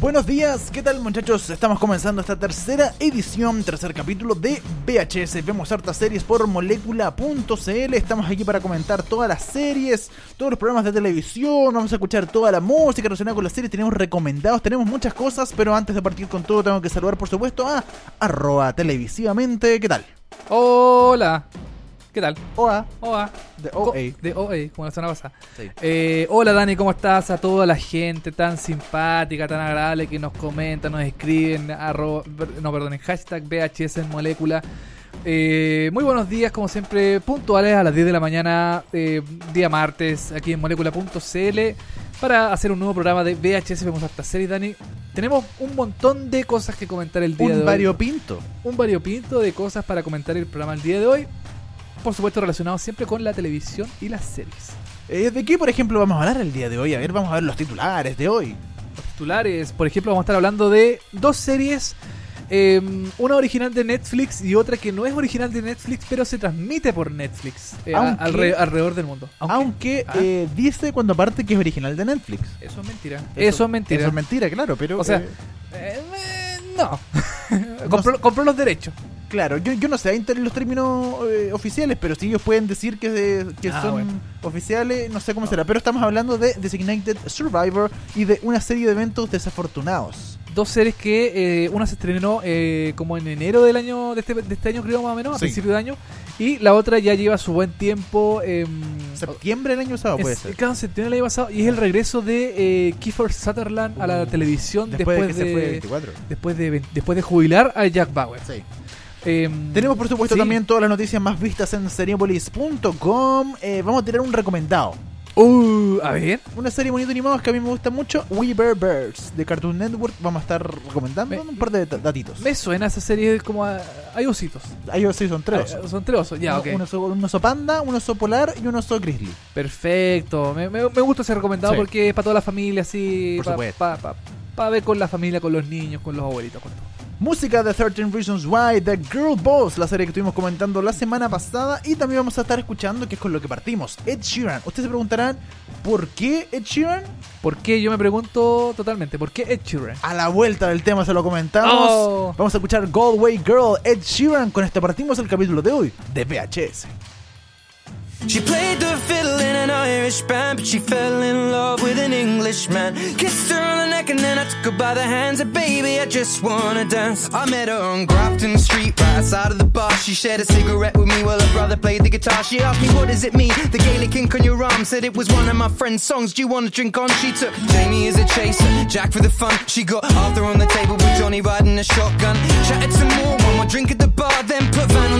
Buenos días, ¿qué tal muchachos? Estamos comenzando esta tercera edición, tercer capítulo de VHS. Vemos hartas series por molécula.cl. Estamos aquí para comentar todas las series, todos los programas de televisión. Vamos a escuchar toda la música relacionada con las series. Tenemos recomendados, tenemos muchas cosas, pero antes de partir con todo, tengo que saludar por supuesto a arroba televisivamente. ¿Qué tal? Hola. ¿Qué tal? Hola. Hola. De OA. De OA, como la semana pasada. Sí. Eh, hola Dani, ¿cómo estás? A toda la gente tan simpática, tan agradable que nos comenta, nos escriben, arroba- no, perdón, en hashtag VHS en molécula. Eh, muy buenos días, como siempre, puntuales a las 10 de la mañana, eh, día martes, aquí en molécula.cl, para hacer un nuevo programa de VHS. Vemos harta serie, Dani. Tenemos un montón de cosas que comentar el día de Un hoy. variopinto. un variopinto de cosas para comentar el programa el día de hoy. Por supuesto, relacionado siempre con la televisión y las series. Eh, ¿De qué, por ejemplo, vamos a hablar el día de hoy? A ver, vamos a ver los titulares de hoy. Los titulares, por ejemplo, vamos a estar hablando de dos series. eh, una original de Netflix y otra que no es original de Netflix, pero se transmite por Netflix eh, a- Aunque- alre- alrededor del mundo. Aunque, Aunque, Ah. eh, dice cuando parte que es original de Netflix. eso es mentira. Eso, es mentira. Eso es mentira, claro, pero... O sea, no. compró, compró los derechos. Claro, yo, yo no sé los términos eh, oficiales, pero si ellos pueden decir que, de- que Ah, son bueno. oficiales, no sé cómo será. Pero estamos hablando de Designated Survivor y de una serie de eventos desafortunados. Dos series que eh, una se estrenó eh, como en enero del año de este, de este año creo más o menos, a principio de año, y la otra ya lleva su buen tiempo. em, Septiembre del año pasado puede ser. claro, septiembre del año pasado y es el regreso de eh, Kiefer Sutherland a la televisión Después, después, de que se fue de, 24. después de después de jubilar a Jack Bauer. Sí. Em, Tenemos por supuesto sí. también todas las noticias más vistas en seriepolis.com. Eh, vamos a tirar un recomendado. Uh, a ver. Una serie bonita animada que a mí me gusta mucho, We Bear Birds de Cartoon Network. Vamos a estar recomendando Me- un par de dat- datitos. Me suena esa serie como a- hay ositos. Ahí sí son tres. Son tres osos, ya, Uno- ok. un, oso, un oso panda, un oso polar y un oso grizzly. Perfecto. Me, me- me gusta ser recomendado Sí. porque es para toda la familia, así. Por Para supuesto. ver con la familia, con los niños, con los abuelitos, con todo. Música de 13 Reasons Why, The Girl Boss, la serie que estuvimos comentando la semana pasada. Y también vamos a estar escuchando, que es con lo que partimos, Ed Sheeran. Ustedes se preguntarán, ¿por qué Ed Sheeran? ¿Por qué? Yo me pregunto totalmente. ¿Por qué Ed Sheeran? A la vuelta del tema se lo comentamos. Oh. Vamos a escuchar Galway Girl, Ed Sheeran. Con esto partimos el capítulo de hoy de VHS. She played the fiddle in an Irish band, but she fell in love with an Englishman. Kissed her on the neck and then I took her by the hands. And baby, I just wanna dance. I met her on Grafton Street, right outside of the bar. She shared a cigarette with me while her brother played the guitar. She asked me, What does it mean? The Gaelic ink on your arm said it was one of my friend's songs. Do you wanna drink on? She took Jamie as a chaser, Jack for the fun. She got Arthur on the table with Johnny riding a shotgun. Chatted some more, one more drink at the bar, then put Van on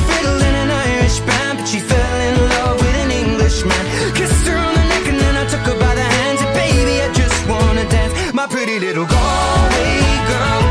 in an Irish band, but she fell in love with an. Kissed her on the neck and then I took her by the hands. And baby, I just wanna dance, my pretty little Galway girl.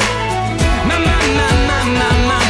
My, my, my, my,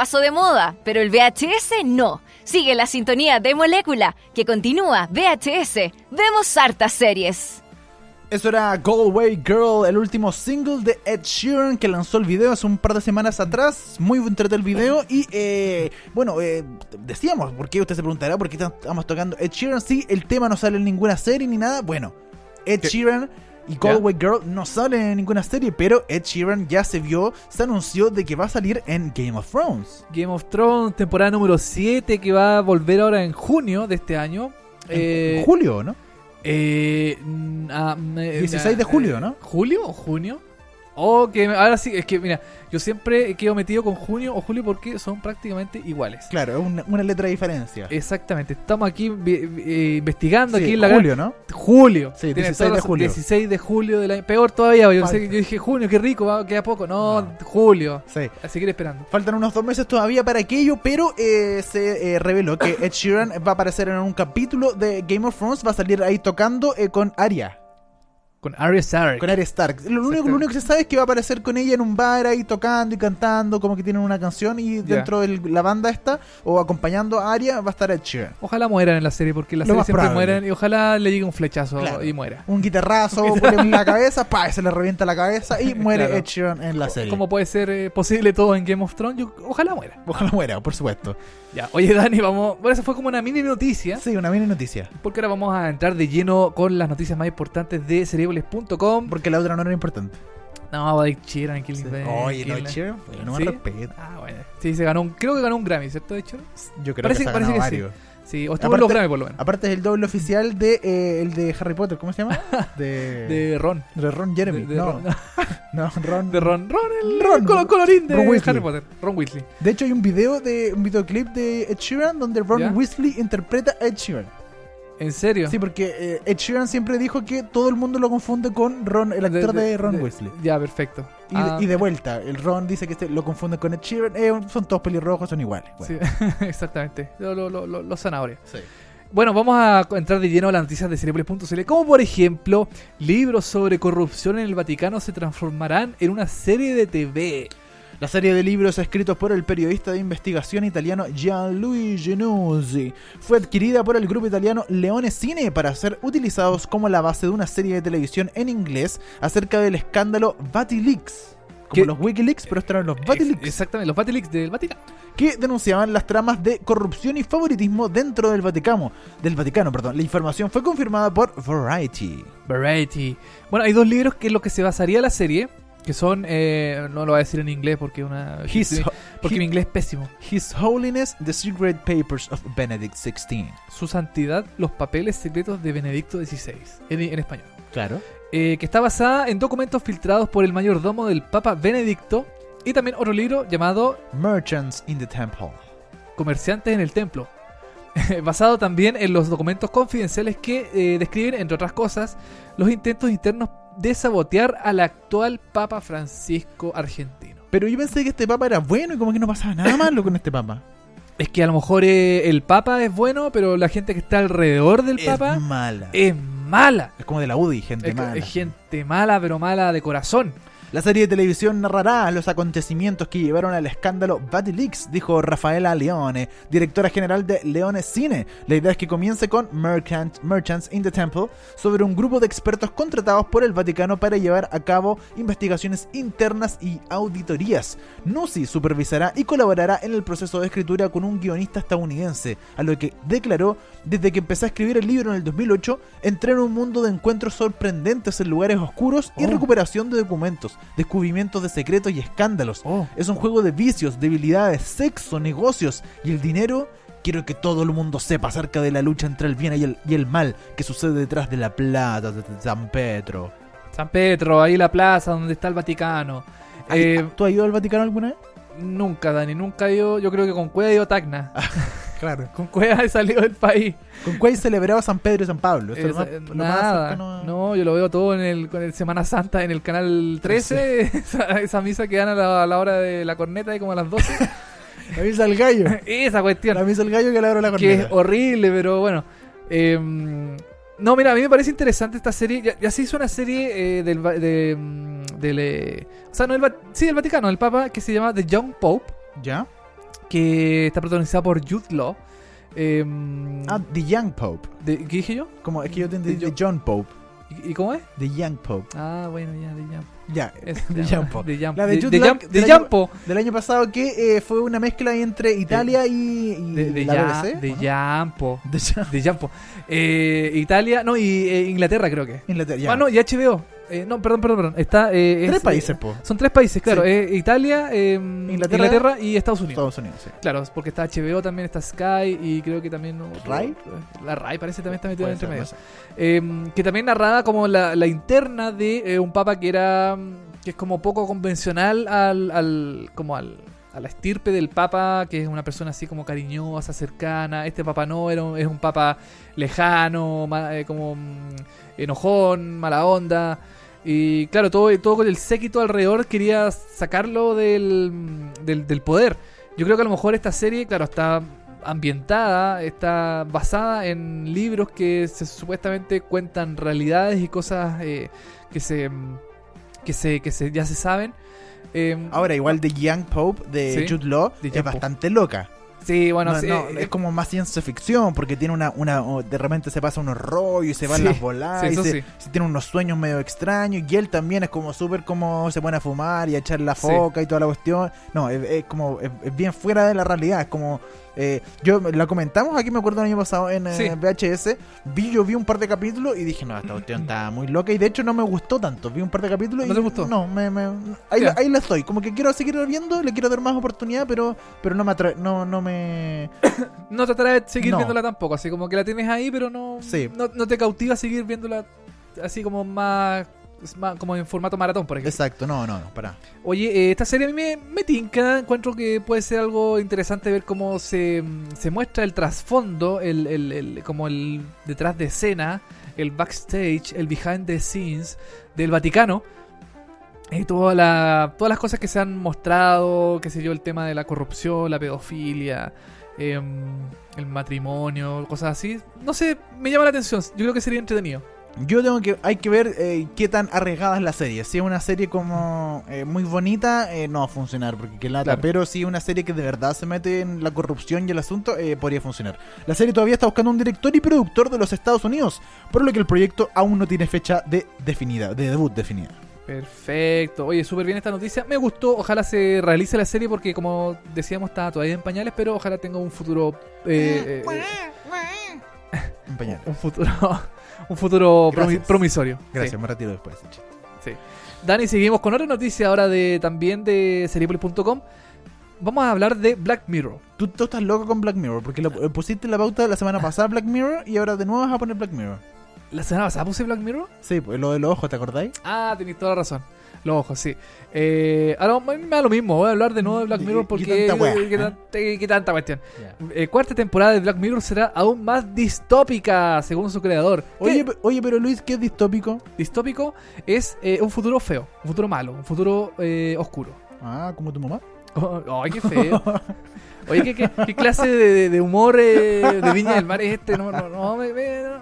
pasó de moda, pero el VHS no. Sigue la sintonía de Molécula, que continúa VHS. Vemos hartas series. Eso era Galway Girl, el último single de Ed Sheeran que lanzó el video hace un par de semanas atrás. Muy entrete el video. Y eh, bueno, eh, decíamos, ¿por qué usted se preguntará por qué estamos tocando Ed Sheeran? Sí, el tema no sale en ninguna serie ni nada. Bueno, Ed Sheeran y Galway Girl no salen en ninguna serie, pero Ed Sheeran ya se vio, se anunció de que va a salir en Game of Thrones. Game of Thrones, temporada número 7, que va a volver ahora en junio de este año. En Eh, julio, ¿no? eh, mm, ah, 16 de julio, eh, ¿no? ¿Julio o junio? Oh, que ahora sí, es que mira, yo siempre quedo metido con junio o julio porque son prácticamente iguales. Claro, es una, una letra de diferencia. Exactamente, estamos aquí eh, investigando Sí, aquí en la julio, ¿no? Julio. Sí, Tienes 16 toda de julio. 16 de julio del año. Peor todavía, yo, sé- yo dije junio, qué rico, va, queda poco. No, No. julio. Sí. Así que ir esperando. Faltan unos dos meses todavía para aquello, pero eh, se eh, reveló que Ed Sheeran va a aparecer en un capítulo de Game of Thrones, va a salir ahí tocando eh, con Arya, Con Arya Stark. con Arya Stark. Lo único, lo único que se sabe es que va a aparecer con ella en un bar ahí tocando y cantando, como que tienen una canción y dentro de la banda esta, o acompañando a Arya, va a estar Ed Sheeran. Ojalá mueran en la serie, porque en la Lo serie siempre probable. mueren y ojalá le llegue un flechazo Claro. y muera. Un guitarrazo en la cabeza, pa, se le revienta la cabeza y muere Claro. Ed Sheeran en la serie. ¿Cómo puede ser eh, posible todo en Game of Thrones? Yo- ojalá muera. Ojalá muera, por supuesto. Ya, oye Dani, vamos. Bueno, eso fue como una mini noticia. Sí, una mini noticia. Porque ahora vamos a entrar de lleno con las noticias más importantes de Porque la otra no era importante. No, Ed Sheeran, que Sí. Oye, no, Ed la- Sheeran, bueno, no me ¿Sí? Ah, bueno. Sí, se ganó un, creo que ganó un Grammy, ¿cierto, Ed Sheeran? Yo creo Parece- que se parece que sí. varios. Sí, o estuvo en Aparte- los Grammy por lo menos. Aparte es el doble oficial de eh, el de Harry Potter, ¿cómo se llama? De, De Ron. de Ron Jeremy. De, de no, Ron, no, Ron. de Ron. Ron, el Ron. colo- colorín de Ron. Harry Potter. Ron Weasley. De hecho hay un video de un videoclip de Ed Sheeran donde Ron ¿Ya? Weasley interpreta a Ed Sheeran. ¿En serio? Sí, porque eh, Ed Sheeran siempre dijo que todo el mundo lo confunde con Ron, el actor de, Ron Weasley. Ya, perfecto. Y, Ah, y de vuelta, el Ron dice que este- lo confunde con Ed Sheeran. Eh, son todos pelirrojos, son iguales. sí, exactamente. Lo- lo- lo- lo- los zanahorias. sí. Bueno, vamos a entrar de lleno a las noticias de Cerebles.cl. Como por ejemplo, libros sobre corrupción en el Vaticano se transformarán en una serie de TV. La serie de libros escritos por el periodista de investigación italiano Gianluigi Genuzzi fue adquirida por el grupo italiano Leone Cine para ser utilizados como la base de una serie de televisión en inglés acerca del escándalo Vatileaks. Como ¿Qué? los Wikileaks, pero estos eran los Vatileaks, Exactamente, los Vatilix del Vaticano. que denunciaban las tramas de corrupción y favoritismo dentro del Vaticano. Del Vaticano, perdón. La información fue confirmada por Variety. Variety. Bueno, hay dos libros que es lo que se basaría la serie. Que son, eh, no lo voy a decir en inglés porque una His, porque mi inglés es pésimo. His Holiness, The Secret Papers of Benedict XVI. Su santidad, los papeles secretos de Benedicto XVI, en, en español. Claro. Eh, que está basada en documentos filtrados por el mayordomo del Papa Benedicto. Y también otro libro llamado Merchants in the Temple. Comerciantes en el Templo. basado también en los documentos confidenciales que eh, describen, entre otras cosas, los intentos internos de sabotear al actual Papa Francisco argentino. Pero yo pensé que este papa era bueno y como que no pasaba nada malo con este papa. Es que a lo mejor eh, el Papa es bueno, pero la gente que está alrededor del Papa es mala. es mala. Es como de la UDI, gente Es, mala. es gente mala, pero mala de corazón. La serie de televisión narrará los acontecimientos que llevaron al escándalo Leaks, dijo Rafaela Leone, directora general de Leone Cine. La idea es que comience con Merchant, Merchants in the Temple, sobre un grupo de expertos contratados por el Vaticano para llevar a cabo investigaciones internas y auditorías. Nusi supervisará y colaborará en el proceso de escritura con un guionista estadounidense, a lo que declaró desde que empecé a escribir el libro en el 2008, entré en un mundo de encuentros sorprendentes en lugares oscuros y Oh. recuperación de documentos, descubrimientos de secretos y escándalos. Oh. Es un juego de vicios, debilidades, sexo, negocios y el dinero. Quiero que todo el mundo sepa acerca de la lucha entre el bien y el, y el mal que sucede detrás de la plata de San Pedro. San Pedro, ahí la plaza donde está el Vaticano. Eh, ¿Tú has ido al Vaticano alguna vez? nunca, Dani, nunca he ido. Yo creo que con Cueva he ido a Tacna. Claro. con Cueva he salido del país. ¿Con cuál celebraba San Pedro y San Pablo? Esto es lo Esa- más- lo más nada, cercano a- no, yo lo veo todo en el, con el Semana Santa en el canal 13, esa, esa misa que dan a la, a la hora de la corneta, y como a las 12. La misa del gallo. esa cuestión. La misa del gallo que le abro la que es corneta. horrible, pero bueno. Em, no, mira, a mí me parece interesante esta serie. Ya, ya se hizo una serie eh, del, de, mm, del, eh, o sea, no Va- sí, del Vaticano, del Papa, que se llama The Young Pope, ¿Ya? Que está protagonizada por Jude Law. Em, Ah, The Young Pope. de- ¿Qué dije yo? Como es que yo te entendí The John Pope. ¿Y, y cómo es? The Young Pope. Ah, bueno, ya, The Young. Ya, Es- The ya, Young Pope. The Young- La de Jude Law, del The año- Young Po. Del año pasado que eh, fue una mezcla entre Italia y, y De, de, la ya, BBC. de ¿o no? Yampo. De ya- De Yampo. Eh, Italia, no, y eh, Inglaterra creo que. Inglaterra, ya. Ah, no, y HBO. Eh, no, perdón, perdón, perdón. Está, eh, Tres es, países, eh, po. son tres países, claro. Sí. eh, Italia, eh, Inglaterra, Inglaterra, y Estados Unidos. Estados Unidos, sí. Claro, porque está HBO también, está Sky y creo que también... otro- ¿Rai? La RAI parece que también está metida Puede entre medio. no. Eh, que también narraba como la, la interna de eh, un papa que era mm, que es como poco convencional al, al como al a la estirpe del papa que es una persona así como cariñosa cercana este papa no era un, es un papa lejano ma- eh, como mm, enojón mala onda y claro todo todo con el séquito alrededor quería sacarlo del, del, del poder yo creo que a lo mejor esta serie claro está ambientada, está basada en libros que se, supuestamente cuentan realidades y cosas eh, que se que se que se ya se saben. Eh, Ahora, igual The Young Pope de Sí. Jude Law The es Pope. bastante loca. Sí, bueno, no, sí, no, es como más ciencia ficción porque tiene una, una de repente se pasa unos rollos y se van Sí, las voladas sí, y se, sí. se tiene unos sueños medio extraños y él también es como súper como se pone a fumar y a echar la foca y toda la cuestión. No es, es como es, es bien fuera de la realidad es como eh, yo la comentamos aquí me acuerdo el año pasado en eh. VHS vi yo vi un par de capítulos y dije no esta cuestión está muy loca y de hecho no me gustó tanto vi un par de capítulos ¿No y te gustó? no me, me- ahí, la- ahí la estoy como que quiero seguir viendo le quiero dar más oportunidad pero pero no me atra- no no me no te atrae seguir No. viéndola tampoco, así como que la tienes ahí, pero no Sí. no, no te cautiva seguir viéndola así como más, es más como en formato maratón, por ejemplo. Exacto, no, no, no, para. Oye, eh, esta serie a mí me, me tinca, encuentro que puede ser algo interesante ver cómo se, se muestra el trasfondo, el, el- el- como el detrás de escena, el backstage, el behind the scenes del Vaticano. Y toda la- todas las cosas que se han mostrado, qué sé yo, el tema de la corrupción, la pedofilia, em, el matrimonio, cosas así. No sé, me llama la atención. Yo creo que sería entretenido. Yo tengo que, hay que ver eh, qué tan arriesgada es la serie. Si es una serie como eh, muy bonita, eh, no va a funcionar, porque qué lata. Claro. Pero si es una serie que de verdad se mete en la corrupción y el asunto, eh, podría funcionar. La serie todavía está buscando un director y productor de los Estados Unidos, por lo que el proyecto aún no tiene fecha de definida, de debut definida. Perfecto. Oye, súper bien esta noticia. Me gustó. Ojalá se realice la serie porque, como decíamos, está todavía en pañales, pero ojalá tenga un futuro. eh, eh, En pañales. un futuro. Un futuro Gracias. promisorio. Gracias, Sí. me retiro después. chiste. Dani, seguimos con otra noticia ahora de también de Seriepolis.com. Vamos a hablar de Black Mirror. Tú, tú estás loco con Black Mirror, porque lo- eh, pusiste la pauta la semana pasada Black Mirror y ahora de nuevo vas a poner Black Mirror. ¿La semana pasada puse Black Mirror? Sí, pues lo de los ojos, ¿te acordáis? Ah, tenéis toda la razón. Los ojos, sí. Eh, ahora me me da lo mismo. Voy a hablar de nuevo de Black ¿Qué- Mirror qué porque. tanta wea? qué tan- qué- qué tanta cuestión. Eh, cuarta temporada de Black Mirror será aún más distópica, según su creador. Oye, ¿Qué pe- oye, pero Luis, ¿qué es distópico? distópico es eh, un futuro feo, un futuro malo, un futuro eh, oscuro. Ah, como tu mamá. Oh, ay, qué feo. Oye, ¿qué, qué- qué clase de, de humor eh, de Viña del Mar es este? No, no, no, me- me- no.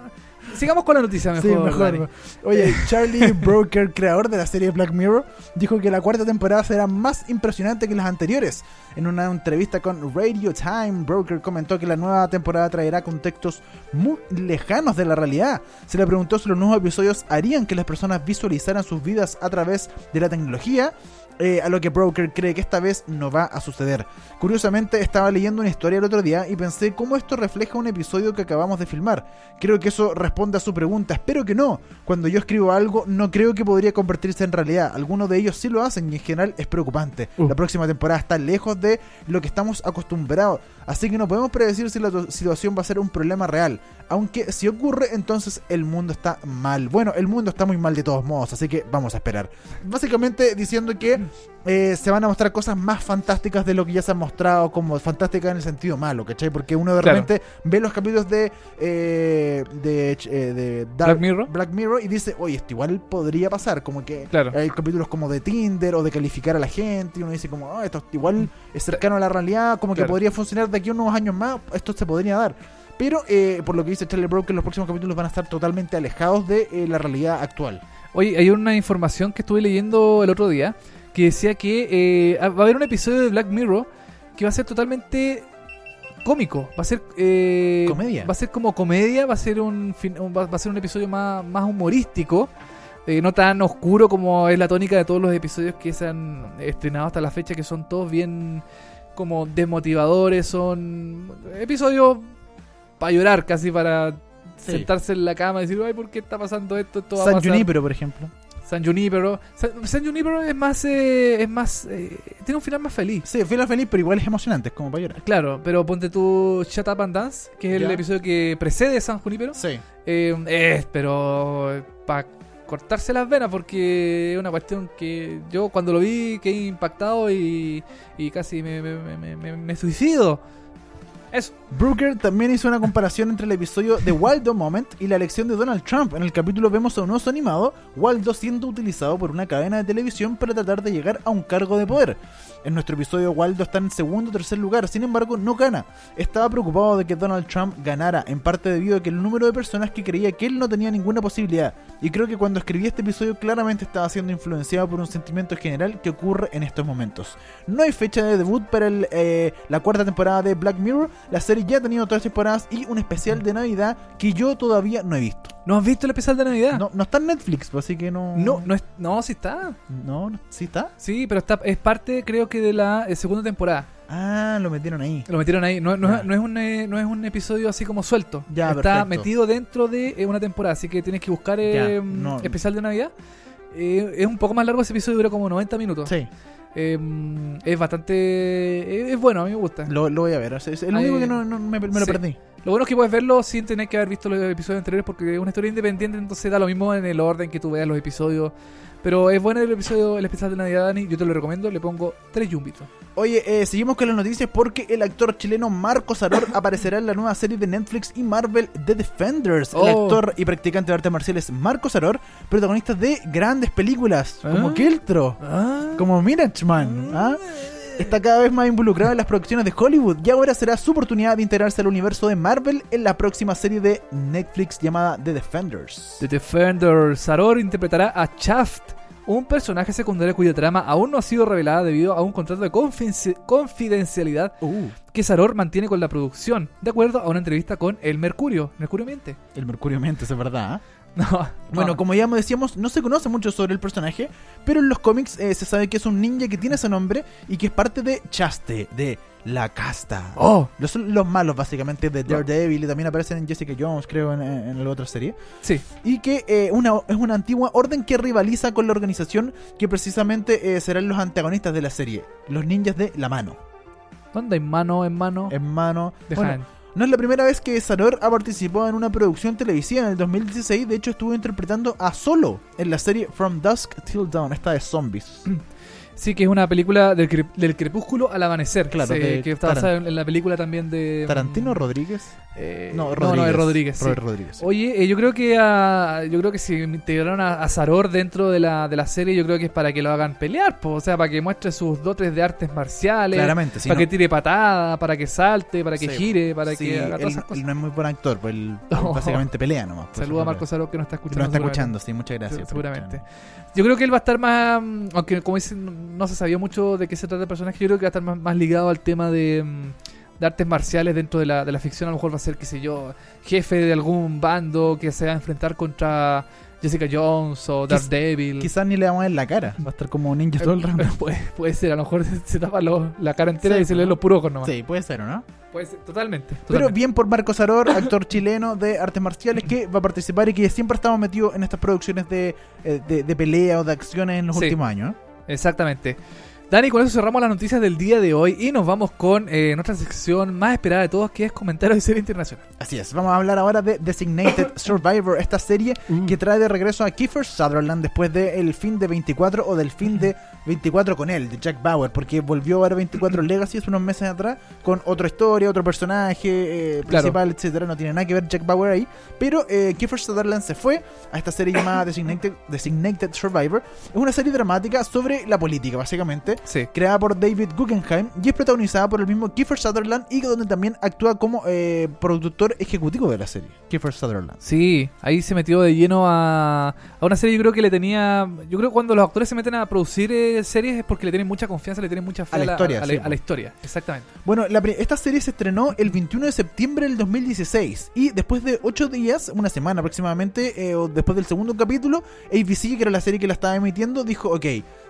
Sigamos con la noticia mejor. Sí, mejor. Oye, Charlie Broker, creador de la serie Black Mirror, dijo que la cuarta temporada será más impresionante que las anteriores. En una entrevista con Radio Time, Broker comentó que la nueva temporada traerá contextos muy lejanos de la realidad. Se le preguntó si los nuevos episodios harían que las personas visualizaran sus vidas a través de la tecnología. Eh, a lo que Broker cree que esta vez no va a suceder. Curiosamente, estaba leyendo una historia el otro día y pensé cómo esto refleja un episodio que acabamos de filmar. Creo que eso responde a su pregunta. Espero que no. Cuando yo escribo algo, no creo que podría convertirse en realidad. Algunos de ellos sí lo hacen y en general es preocupante. Uh. La próxima temporada está lejos de lo que estamos acostumbrados. Así que no podemos predecir si la situación va a ser un problema real. Aunque si ocurre, entonces el mundo está mal. Bueno, el mundo está muy mal de todos modos, así que vamos a esperar. Básicamente diciendo que eh, se van a mostrar cosas más fantásticas de lo que ya se han mostrado, como fantásticas en el sentido malo, ¿cachai? Porque uno de Claro. repente ve los capítulos de, eh, de, eh, de Black Mirror. Black Mirror y dice, oye, esto igual podría pasar, como que Claro. hay capítulos como de Tinder o de calificar a la gente y uno dice como, "Ah, esto igual es cercano a la realidad, como que Claro. podría funcionar de aquí a unos años más, esto se podría dar. Pero eh, por lo que dice Charlie Broker, los próximos capítulos van a estar totalmente alejados de la realidad actual. Oye, hay una información que estuve leyendo el otro día que decía que eh, va a haber un episodio de Black Mirror que va a ser totalmente cómico. Va a ser eh, Comedia. Va a ser como comedia. Va a ser un va a ser un episodio más, más humorístico. eh, no tan oscuro como es la tónica de todos los episodios que se han estrenado hasta la fecha, que son todos bien como desmotivadores. Son episodios para llorar, casi para Sí. sentarse en la cama y decir, ay, ¿por qué está pasando esto? esto va a San pasar". Junipero, por ejemplo. San Junipero. San, San Junipero es más. eh, es más. eh, tiene un final más feliz. Sí, final feliz, pero igual es emocionante, es como para llorar. Claro, pero ponte tú Shut Up and Dance, que es Ya. el episodio que precede San Junipero. Sí. Eh, pero. para cortarse las venas, porque es una cuestión que yo cuando lo vi quedé impactado y, y casi me, me, me- me- me suicido. Brooker también hizo una comparación entre el episodio de Waldo Moment y la elección de Donald Trump. En el capítulo vemos a un oso animado, Waldo siendo utilizado por una cadena de televisión para tratar de llegar a un cargo de poder. En nuestro episodio Waldo está en segundo o tercer lugar, sin embargo no gana. Estaba preocupado de que Donald Trump ganara, en parte debido a que el número de personas que creía que él no tenía ninguna posibilidad. Y creo que cuando escribí este episodio claramente estaba siendo influenciado por un sentimiento general que ocurre en estos momentos. No hay fecha de debut para eh, la cuarta temporada de Black Mirror. La serie ya ha tenido tres temporadas y un especial de Navidad que yo todavía no he visto. ¿No has visto el especial de Navidad? No, no está en Netflix, pues, así que no. no, no, es, no sí está. No, no- ¿sí está? Sí, pero está, es parte, creo que, de la eh, segunda temporada. Ah, lo metieron ahí. Lo metieron ahí. No, no, Ya. es- no es un, eh, no es un episodio así como suelto. Ya, Está perfecto. metido dentro de eh, una temporada. Así que tienes que buscar eh, Ya, no. especial de Navidad. Eh, es un poco más largo ese episodio, dura como 90 minutos. Sí, Eh, es bastante. Es, es bueno, a mí me gusta. Lo, lo, lo voy a ver. Es es el Ahí- único que no, no- me, me lo Sí. perdí. Bueno es que puedes verlo sin tener que haber visto los episodios anteriores porque es una historia independiente, entonces da lo mismo en el orden que tú veas los episodios. Pero es bueno el episodio, el especial de Navidad, Dani. Yo te lo recomiendo. Le pongo tres yumbitos. Oye, eh, seguimos con las noticias porque el actor chileno Marco Saror aparecerá en la nueva serie de Netflix y Marvel The Defenders. El Oh. actor y practicante de artes marciales Marco Saror, protagonista de grandes películas como Ah. Keltro, como Mirachman. ¿ah? Está cada vez más involucrado en las producciones de Hollywood y ahora será su oportunidad de integrarse al universo de Marvel en la próxima serie de Netflix llamada The Defenders. The Defender Saror interpretará a Shaft, un personaje secundario cuya trama aún no ha sido revelada debido a un contrato de confidenci- confidencialidad Uh, que Saror mantiene con la producción, de acuerdo a una entrevista con El Mercurio. ¿Mercurio miente? el Mercurio Mente, es verdad. ¿ah? No. Bueno, no. como ya decíamos, no se conoce mucho sobre el personaje, pero en los cómics eh, se sabe que es un ninja que tiene ese nombre y que es parte de Chaste, de la casta. Oh, Los, los malos, básicamente, de Daredevil y también aparecen en Jessica Jones, creo, en, en la otra serie. sí. Y que eh, una, es una antigua orden que rivaliza con la organización que precisamente eh, serán los antagonistas de la serie, los ninjas de la mano. ¿Dónde hay mano en mano? En mano. Deja Bueno, en- no es la primera vez que Saror ha participado en una producción televisiva. En el 2016, de hecho, estuvo interpretando a Solo en la serie From Dusk Till Dawn, esta de zombies. Sí, que es una película del, cre- del crepúsculo al amanecer. Claro, Sí, de que está basada en, la película también de. ¿Tarantino mm, Rodríguez? eh, No, no, Rodríguez. no, es Rodríguez. sí. Rodríguez. Oye, eh, yo creo que a- yo creo que si integraron a, a Saror dentro de la, de la serie, yo creo que es para que lo hagan pelear, po, o sea, para que muestre sus dotes de artes marciales, Claramente, sí. para no- que tire patada, para que salte, para que gire, para que haga él, todas él no es muy buen actor, pues él No. básicamente pelea nomás. pues, Saluda a Marco Saror que no está escuchando. No está escuchando, sí, muchas gracias. por seguramente. Yo creo que él va a estar más, mm, aunque como dicen, no se sabía mucho de qué se trata el personaje, yo creo que va a estar más, más ligado al tema de, mm, de artes marciales dentro de la, de la ficción. A lo mejor va a ser, qué sé yo, jefe de algún bando que se va a enfrentar contra Jessica Jones o Daredevil. Quizás ni le vamos a ver la cara, va a estar como ninja todo el rato. puede, puede ser, a lo mejor se tapa lo- la cara entera Sí, y se le ven los puros ojos nomás. Sí, puede ser, ¿o no? Puede ser, totalmente. Pero bien por Marco Saror, actor chileno de artes marciales que va a participar y que siempre ha estado metido en estas producciones de, eh, de, de pelea o de acciones en los Sí. últimos años. ¿eh? Exactamente. Dani, con eso cerramos las noticias del día de hoy y nos vamos con eh, nuestra sección más esperada de todos, que es comentarios de serie internacional. Así es, vamos a hablar ahora de Designated Survivor, esta serie que trae de regreso a Kiefer Sutherland después del fin de 24 o del fin de 24 con él, de Jack Bauer, porque volvió a ver 24 Legacy hace unos meses atrás con otra historia, otro personaje eh, Claro. principal, etcétera. No tiene nada que ver Jack Bauer ahí, pero eh, Kiefer Sutherland se fue a esta serie llamada Designated, Designated Survivor. Es una serie dramática sobre la política, básicamente Sí. creada por David Guggenheim y es protagonizada por el mismo Kiefer Sutherland y donde también actúa como eh, productor ejecutivo de la serie, Kiefer Sutherland. Sí, ahí se metió de lleno a, a una serie. Yo creo que le tenía. Yo creo que cuando los actores se meten a producir eh, series es porque le tienen mucha confianza, le tienen mucha fe A la historia, a, sí, la, a la historia. Exactamente. Bueno, la esta serie se estrenó el 21 de septiembre del 2016 y después de 8 días, una semana aproximadamente, eh, o después del segundo capítulo, ABC, que era la serie que la estaba emitiendo, dijo, ok,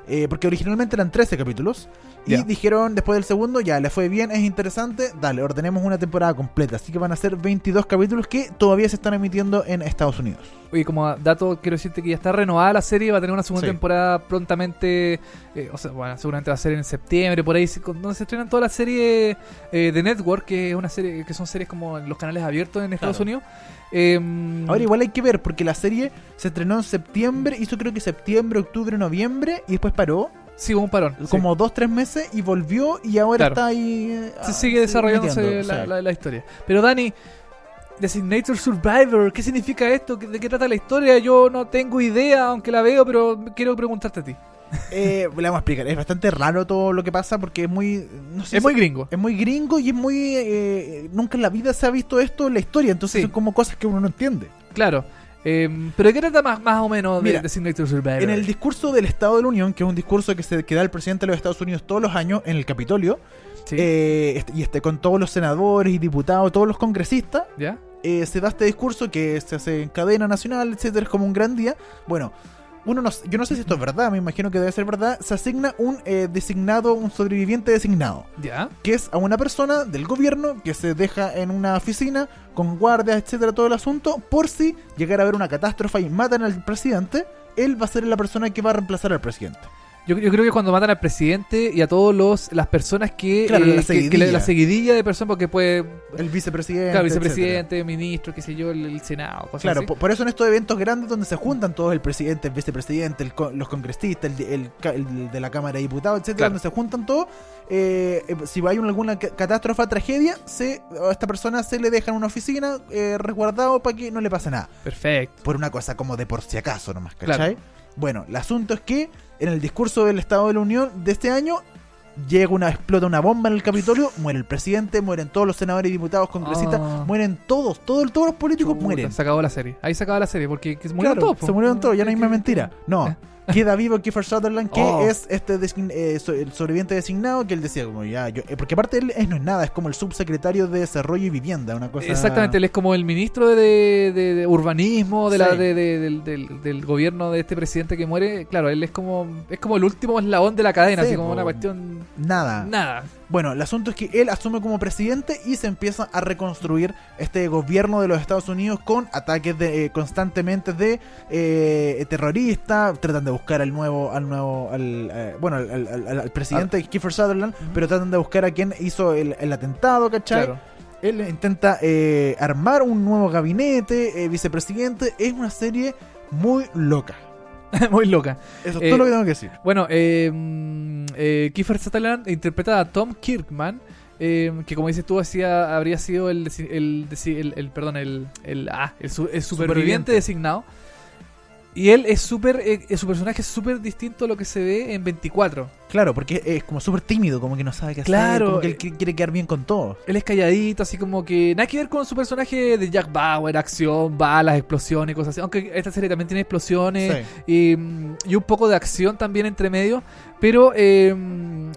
eh, porque originalmente eran 13 capítulos, y dijeron después del segundo, ya, le fue bien, es interesante, dale, ordenemos una temporada completa, así que van a ser 22 capítulos que todavía se están emitiendo en Estados Unidos. Oye, como dato, quiero decirte que ya está renovada la serie, va a tener una segunda Sí. temporada prontamente, eh, o sea, bueno, seguramente va a ser en septiembre, por ahí, donde se estrenan todas las series eh, de Network, que es una serie, que son series como en los canales abiertos en Estados Claro. Unidos. Eh, Ahora igual hay que ver, porque la serie se estrenó en septiembre, hizo creo que septiembre, octubre, noviembre, y después paró, sí, hubo un parón. sí. como dos, tres meses y volvió y ahora Claro. está ahí. eh, se ah, sigue desarrollándose metiendo, la, sí. la- la historia. Pero Dani, Designator Survivor, ¿qué significa esto? ¿De qué trata la historia? Yo no tengo idea, aunque la veo, pero quiero preguntarte a ti. Eh, le vamos a explicar. Es bastante raro todo lo que pasa porque es muy. No sé Es muy gringo. Es muy gringo y es muy. eh, nunca en la vida se ha visto esto en la historia. Entonces Sí. son como cosas que uno no entiende. Claro. Eh, pero ¿de qué trata más, más o menos de Mira, Designator Survivor? En el discurso del Estado de la Unión, que es un discurso que se que da el presidente de los Estados Unidos todos los años en el Capitolio, Sí. eh, este- y este con todos los senadores y diputados, todos los congresistas, ¿Ya? eh, se da este discurso que se hace en cadena nacional, etcétera, es como un gran día. Bueno, uno no, yo no sé si esto es verdad, me imagino que debe ser verdad. Se asigna un eh, designado, un sobreviviente designado, ¿Ya? que es a una persona del gobierno que se deja en una oficina con guardias, etcétera, todo el asunto, por si llegara a haber una catástrofe y matan al presidente, él va a ser la persona que va a reemplazar al presidente. Yo, yo creo que cuando matan al presidente y a todos los las personas que, Claro, eh, la que- que seguidilla. la, la seguidilla de personas porque puede El vicepresidente. claro, etcétera. vicepresidente, ministro, qué sé yo, el, el senado, cosas Claro, así. po- por, eso en estos eventos grandes donde se juntan todos el presidente, el vicepresidente, el los congresistas, el, de- el la Cámara de Diputados, etcétera, Claro. donde se juntan todos, eh, eh, si hay una- alguna ca- catástrofe, tragedia, se, a esta persona se le deja en una oficina eh, resguardado para que no le pase nada. Perfecto. Por una cosa como de por si acaso nomás, Claro. ¿cachai? Bueno, el asunto es que en el discurso del Estado de la Unión de este año llega una, explota una bomba en el Capitolio, muere el presidente, mueren todos los senadores y diputados, congresistas, Ah. mueren todos, todos, todos los políticos Chuta, mueren. Se acabó la serie. Ahí se acaba la serie porque que se murieron Claro, todos. po. se murieron todos, ya no hay ¿Qué- más mentira. No, Eh. Queda vivo Kiefer Sutherland, que Oh. es este eh, so- el sobreviviente designado, que él decía como ya, yo, eh, porque aparte él es- no es nada, es como el subsecretario de Desarrollo y Vivienda, una cosa... Exactamente, él es como el ministro de, de- de urbanismo de la, Sí. de- de- del, del- del gobierno de este presidente que muere. Claro, él es como es como el último eslabón de la cadena, Sí, así como una cuestión Nada. nada. Bueno, el asunto es que él asume como presidente y se empieza a reconstruir este gobierno de los Estados Unidos con ataques de, eh, constantemente de eh, terroristas, tratan de buscar al nuevo, al nuevo, al, eh, bueno, al, al- al- al presidente Kiefer Sutherland, pero tratan de buscar a quien hizo el, el atentado, ¿cachai? Claro. Él intenta eh, armar un nuevo gabinete, eh, vicepresidente. Es una serie muy loca. Muy loca. Eso es Eh, todo lo que tengo que decir. Bueno, eh, mm, eh, Kiefer Sutherland interpreta a Tom Kirkman, eh, que como dices tú, hacía, habría sido el, el, el- el- perdón, el, el, ah, el, su- el superviviente, Superviviente. designado. Y él es súper, eh, su personaje es súper distinto a lo que se ve en 24. Claro, porque es como súper tímido, como que no sabe qué hacer, Claro, como que él eh, qui- quiere quedar bien con todos. Él es calladito, así como que nada que ver con su personaje de Jack Bauer, acción, balas, explosiones, cosas así. Aunque esta serie también tiene explosiones y, mm, y un poco de acción también entre medio. Pero eh,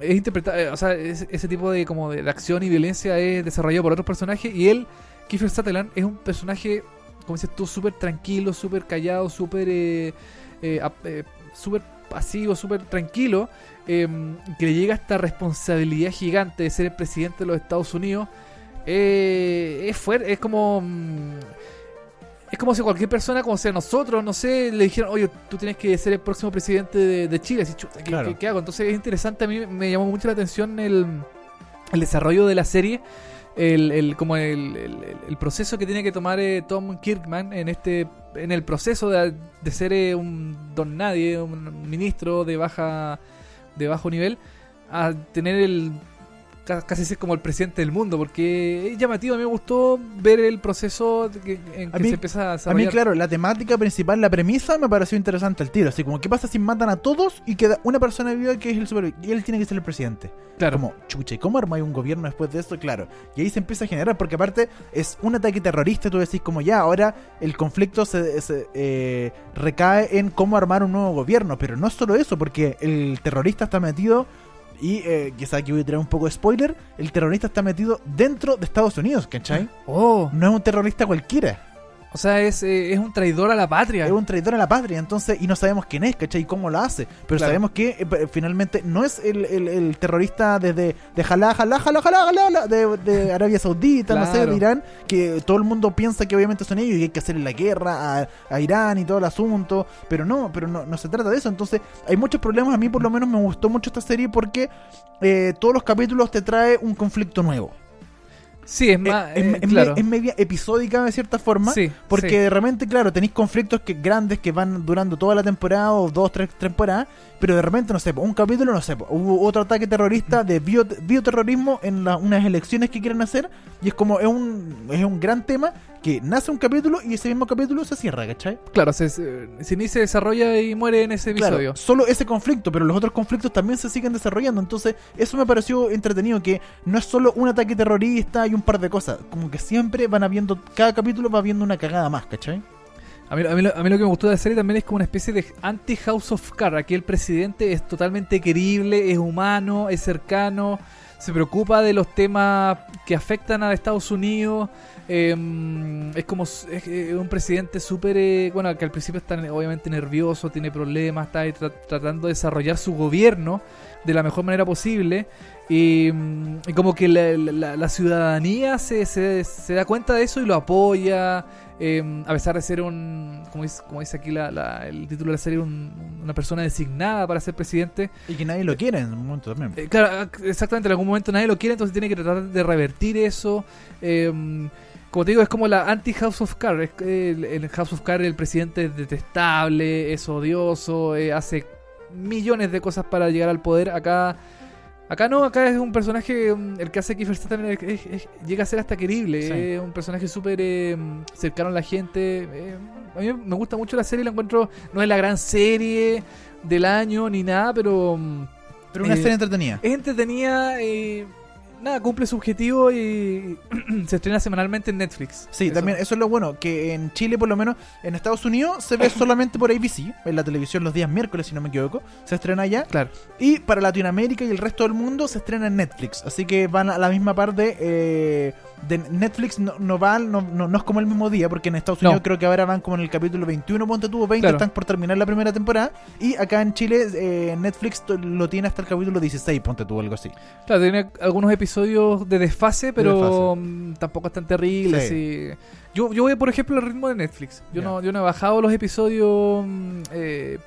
es interpretado, eh, o sea, es- ese tipo de como de, de acción y violencia es desarrollado por otros personajes. Y él, Kiefer Sutherland, es un personaje, como dices tú, súper tranquilo, súper callado, súper eh, eh, eh, súper pasivo, súper tranquilo. eh, que le llega esta responsabilidad gigante de ser el presidente de los Estados Unidos. eh, es fuerte, es como. mm, Es como si cualquier persona, como sea nosotros, no sé, le dijeran, oye, tú tienes que ser el próximo presidente de, de Chile. Así, chuta, ¿qué, Claro. qué- qué hago? Entonces es interesante, a mí me llamó mucho la atención el, el desarrollo de la serie. El, el- como el, el- el proceso que tiene que tomar eh, Tom Kirkman en este en el proceso de, de ser eh, un don nadie, un ministro de baja de bajo nivel, a tener el casi ser como el presidente del mundo, porque es llamativo, a mí me gustó ver el proceso que, en A que mí- se empieza a A mí, desarrollar. claro, la temática principal, la premisa me pareció interesante al tiro. Así como, ¿qué pasa si matan a todos y queda una persona viva que es el superviviente? Y él tiene que ser el presidente. Claro. Como, chucha, ¿y cómo armáis un gobierno después de esto? Claro. Y ahí se empieza a generar, porque aparte es un ataque terrorista, tú decís como ya, ahora el conflicto se, se, eh, recae en cómo armar un nuevo gobierno, pero no es solo eso, porque el terrorista está metido, y eh, quizá aquí voy a tirar un poco de spoiler, el terrorista está metido dentro de Estados Unidos, ¿cachai? Oh, No es un terrorista cualquiera. O sea, es, eh, es un traidor a la patria. Es un traidor a la patria, entonces, y no sabemos quién es, ¿cachai? Y cómo lo hace. Pero Claro. sabemos que eh, finalmente no es el, el- el terrorista desde de jalá, jalá, jalá, jalá, jalá, jalá, de, de Arabia Saudita, no sé, de Irán, que todo el mundo piensa que obviamente son ellos y hay que hacerle la guerra a, a Irán y todo el asunto. Pero no, pero no, no se trata de eso. Entonces, hay muchos problemas. A mí, por lo menos, me gustó mucho esta serie porque eh, todos los capítulos te trae un conflicto nuevo. Sí, es más. es, eh, es me- claro. es media episódica de cierta forma. Sí, Porque sí. de repente, claro, tenéis conflictos que, grandes que van durando toda la temporada o dos, tres temporadas, pero de repente, no sé, un capítulo, no sé, hubo otro ataque terrorista de bio- bioterrorismo en la- unas elecciones que quieren hacer y es como, es un, es un gran tema que nace un capítulo y ese mismo capítulo se cierra, ¿cachai? Claro, se, se, se inicia, desarrolla y muere en ese Claro, episodio. solo ese conflicto, pero los otros conflictos también se siguen desarrollando. Entonces, eso me pareció entretenido, que no es solo un ataque terrorista y un par de cosas. Como que siempre van habiendo, cada capítulo va viendo una cagada más, ¿cachai? A mí, a, mí, a mí lo que me gustó de la serie también es como una especie de anti-House of Cards. Aquí el presidente es totalmente querible, es humano, es cercano, se preocupa de los temas que afectan a Estados Unidos. eh, es como un presidente súper, eh, bueno, que al principio está obviamente nervioso, tiene problemas, está tratando de desarrollar su gobierno de la mejor manera posible. Y, mm, y como que la, la- la ciudadanía se, se, se da cuenta de eso y lo apoya. eh, a pesar de ser un, como dice, como dice aquí la, la- el título de la serie, un- una persona designada para ser presidente. Y que nadie lo quiere en un momento también. Eh, claro, exactamente, en algún momento nadie lo quiere, entonces tiene que tratar de revertir eso. Eh, como te digo, es como la anti-House of Cards. El House of Cards, el presidente es detestable, es odioso, eh, hace millones de cosas para llegar al poder. Acá acá no, acá es un personaje, mm, el que hace Kiefer es- es- llega a ser hasta querible. Sí. Es un personaje súper eh, cercano a la gente. eh, a mí me gusta mucho la serie, la encuentro, no es la gran serie del año ni nada, pero... mm, Pero una eh, serie entretenida. es entretenida y nada, cumple su objetivo y se estrena semanalmente en Netflix. Sí, Eso. también eso es lo bueno, que en Chile por lo menos, en Estados Unidos se ve solamente por ABC, en la televisión los días miércoles si no me equivoco, se estrena allá, Claro. y para Latinoamérica y el resto del mundo se estrena en Netflix, así que van a la misma parte eh, de Netflix, no, no va, no, no, no es como el mismo día, porque en Estados. Unidos creo que ahora van como en el capítulo 21, ponte tuvo 20, Claro. están por terminar la primera temporada, y acá en Chile eh, Netflix lo tiene hasta el capítulo 16, ponte tuvo algo así. Claro, tiene algunos episodios de desfase, pero desfase. mm, tampoco es tan terrible. Sí. así. Yo, yo voy, por ejemplo, al ritmo de Netflix. Yo, no, yo no he bajado los episodios, mm, eh,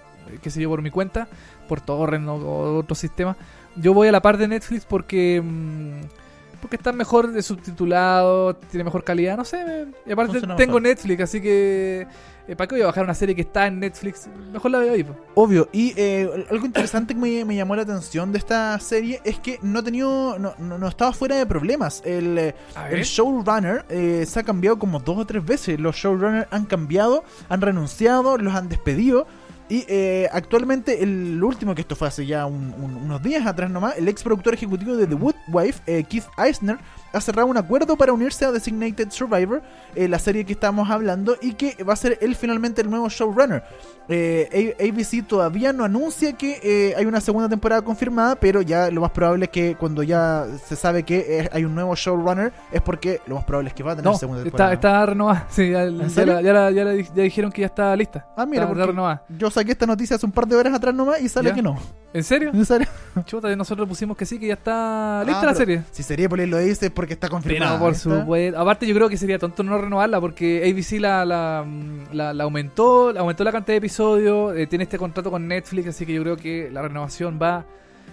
qué sé yo, por mi cuenta, por torrent o, o otro sistema. Yo voy a la par de Netflix porque... mm, Porque está mejor de subtitulado, tiene mejor calidad, no sé. me- y aparte Funciona tengo mejor. Netflix, así que... eh, ¿Para qué voy a bajar una serie que está en Netflix? Mejor la veo ahí. po. Obvio, y eh, algo interesante que me, me llamó la atención de esta serie es que no ha tenido, no, no, no estaba fuera de problemas. El, eh, A el showrunner eh, se ha cambiado como dos o tres veces. Los showrunners han cambiado, han renunciado, los han despedido. Y eh, actualmente, el último, que esto fue hace ya un- un- unos días atrás nomás, el ex productor ejecutivo de The Wood Wife, eh, Keith Eisner, ha cerrado un acuerdo para unirse a Designated Survivor, eh, la serie que estábamos hablando, y que va a ser él finalmente el nuevo showrunner. Eh, ABC todavía no anuncia que eh, hay una segunda temporada confirmada, pero ya lo más probable es que cuando ya se sabe que hay un nuevo showrunner, es porque lo más probable es que va a tener No, segunda está, temporada. está renovada. Sí, ya, ya la- ya la- ya la di- ya dijeron que ya está lista. Ah, mira, está, porque está renovada. yo saqué esta noticia hace un par de horas atrás nomás y sale que no. ¿En serio? ¿En serio? Chuta, nosotros pusimos que sí, que ya está lista Ah, la pero serie. Si sería por lo dice es porque está confirmada. Pero por supuesto. Aparte, yo creo que sería tonto no renovarla porque ABC la, la, la- la aumentó, la aumentó la cantidad de episodios, eh, tiene este contrato con Netflix, así que yo creo que la renovación va.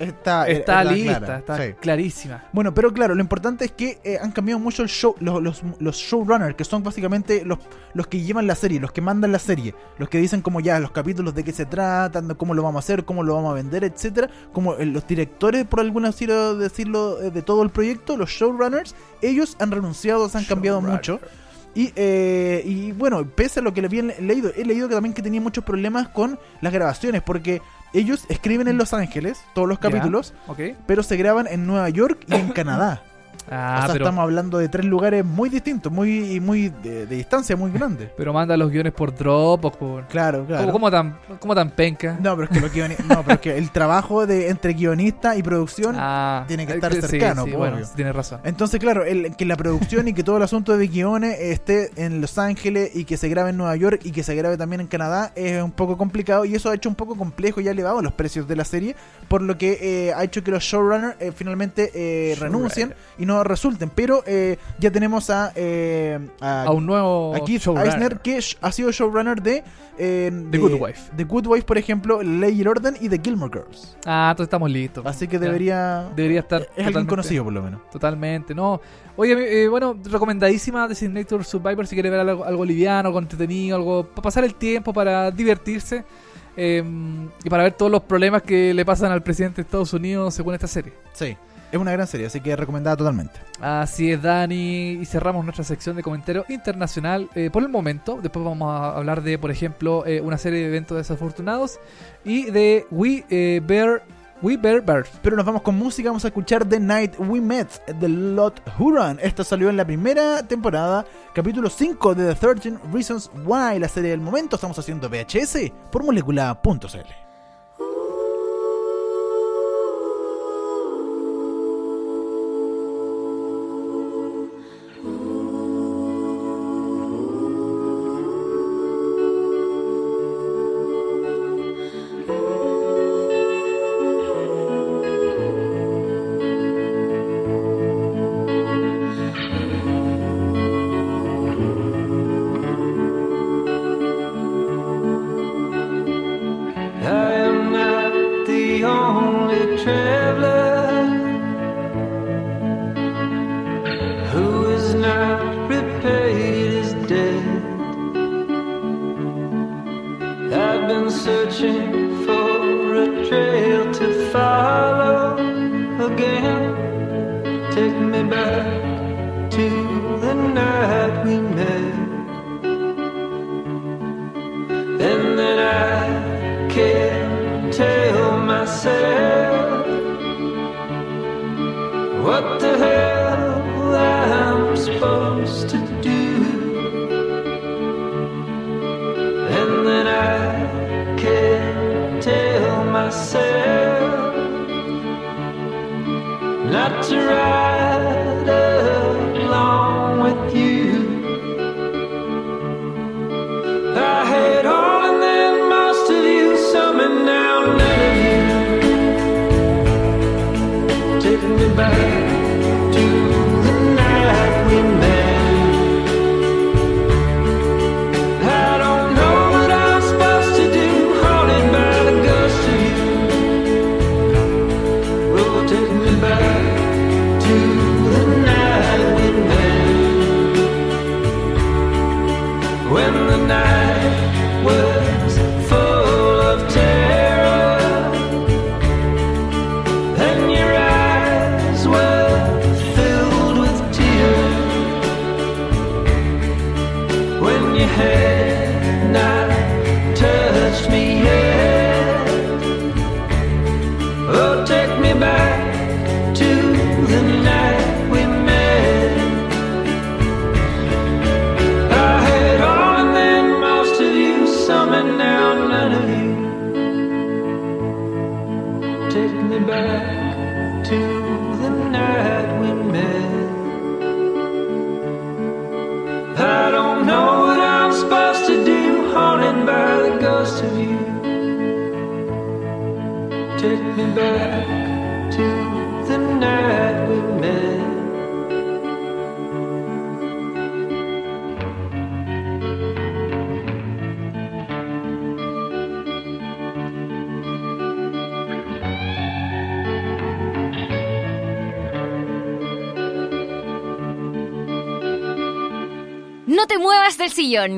Está, eh, está está lista, clara, está sí. clarísima. Bueno, pero claro, lo importante es que eh, han cambiado mucho el show, los, los, los showrunners, que son básicamente los, los que llevan la serie, los que mandan la serie, los que dicen como ya los capítulos de qué se tratan, de cómo lo vamos a hacer, cómo lo vamos a vender, etcétera, como eh, los directores, por alguna decirlo, decirlo eh, de todo el proyecto, los showrunners, ellos han renunciado, se han cambiado mucho. Y, eh, y bueno, pese a lo que le habían leído, he leído que también que tenía muchos problemas con las grabaciones, porque ellos escriben en Los Ángeles todos los capítulos, pero se graban en Nueva York y en Canadá. Ah, o sea, pero, estamos hablando de tres lugares muy distintos, muy, y muy de, de distancia muy grande. pero manda los guiones por Dropbox. Por... Claro, claro. ¿Cómo, cómo tan, cómo tan penca? No, pero es que, los guioni- no, pero es que el trabajo de entre guionista y producción. Ah, tiene que eh, estar cercano, Sí, bueno, tienes razón. Entonces, claro, el, que la producción y que todo el asunto de guiones esté en Los Ángeles y que se grabe en Nueva York y que se grabe también en Canadá es un poco complicado y eso ha hecho un poco complejo y ha elevado los precios de la serie, por lo que eh, ha hecho que los showrunners eh, finalmente eh, renuncien y no resulten. Pero eh, ya tenemos a, eh, a, A un nuevo a Keith. Eisner que ha sido showrunner de, eh, The de- Good Wife. The Good Wife, por ejemplo, Ley y Orden y The Gilmore Girls. Ah, entonces estamos listos. Así que Ya. debería... Debería estar. es alguien conocido por lo menos. Totalmente, no. Oye, eh, bueno, recomendadísima Designator Survivor si quiere ver algo, algo liviano, algo entretenido, algo para pasar el tiempo, para divertirse eh, y para ver todos los problemas que le pasan al presidente de Estados Unidos según esta serie. Sí, es una gran serie, así que recomendada totalmente. Así es, Dani. Y cerramos nuestra sección de comentario internacional eh, por el momento. Después vamos a hablar de, por ejemplo, eh, una serie de eventos desafortunados y de We eh, Bear We Bear Bears. Pero nos vamos con música, vamos a escuchar The Night We Met de Lot Huron. Esto salió en la primera temporada, capítulo 5 de The 13 Reasons Why, la serie del momento. Estamos haciendo VHS por molecula.cl.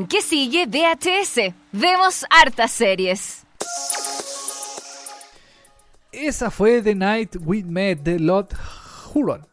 ¿Qué sigue? VHS. Vemos hartas series. Esa fue The Night We Met de Lot Huron.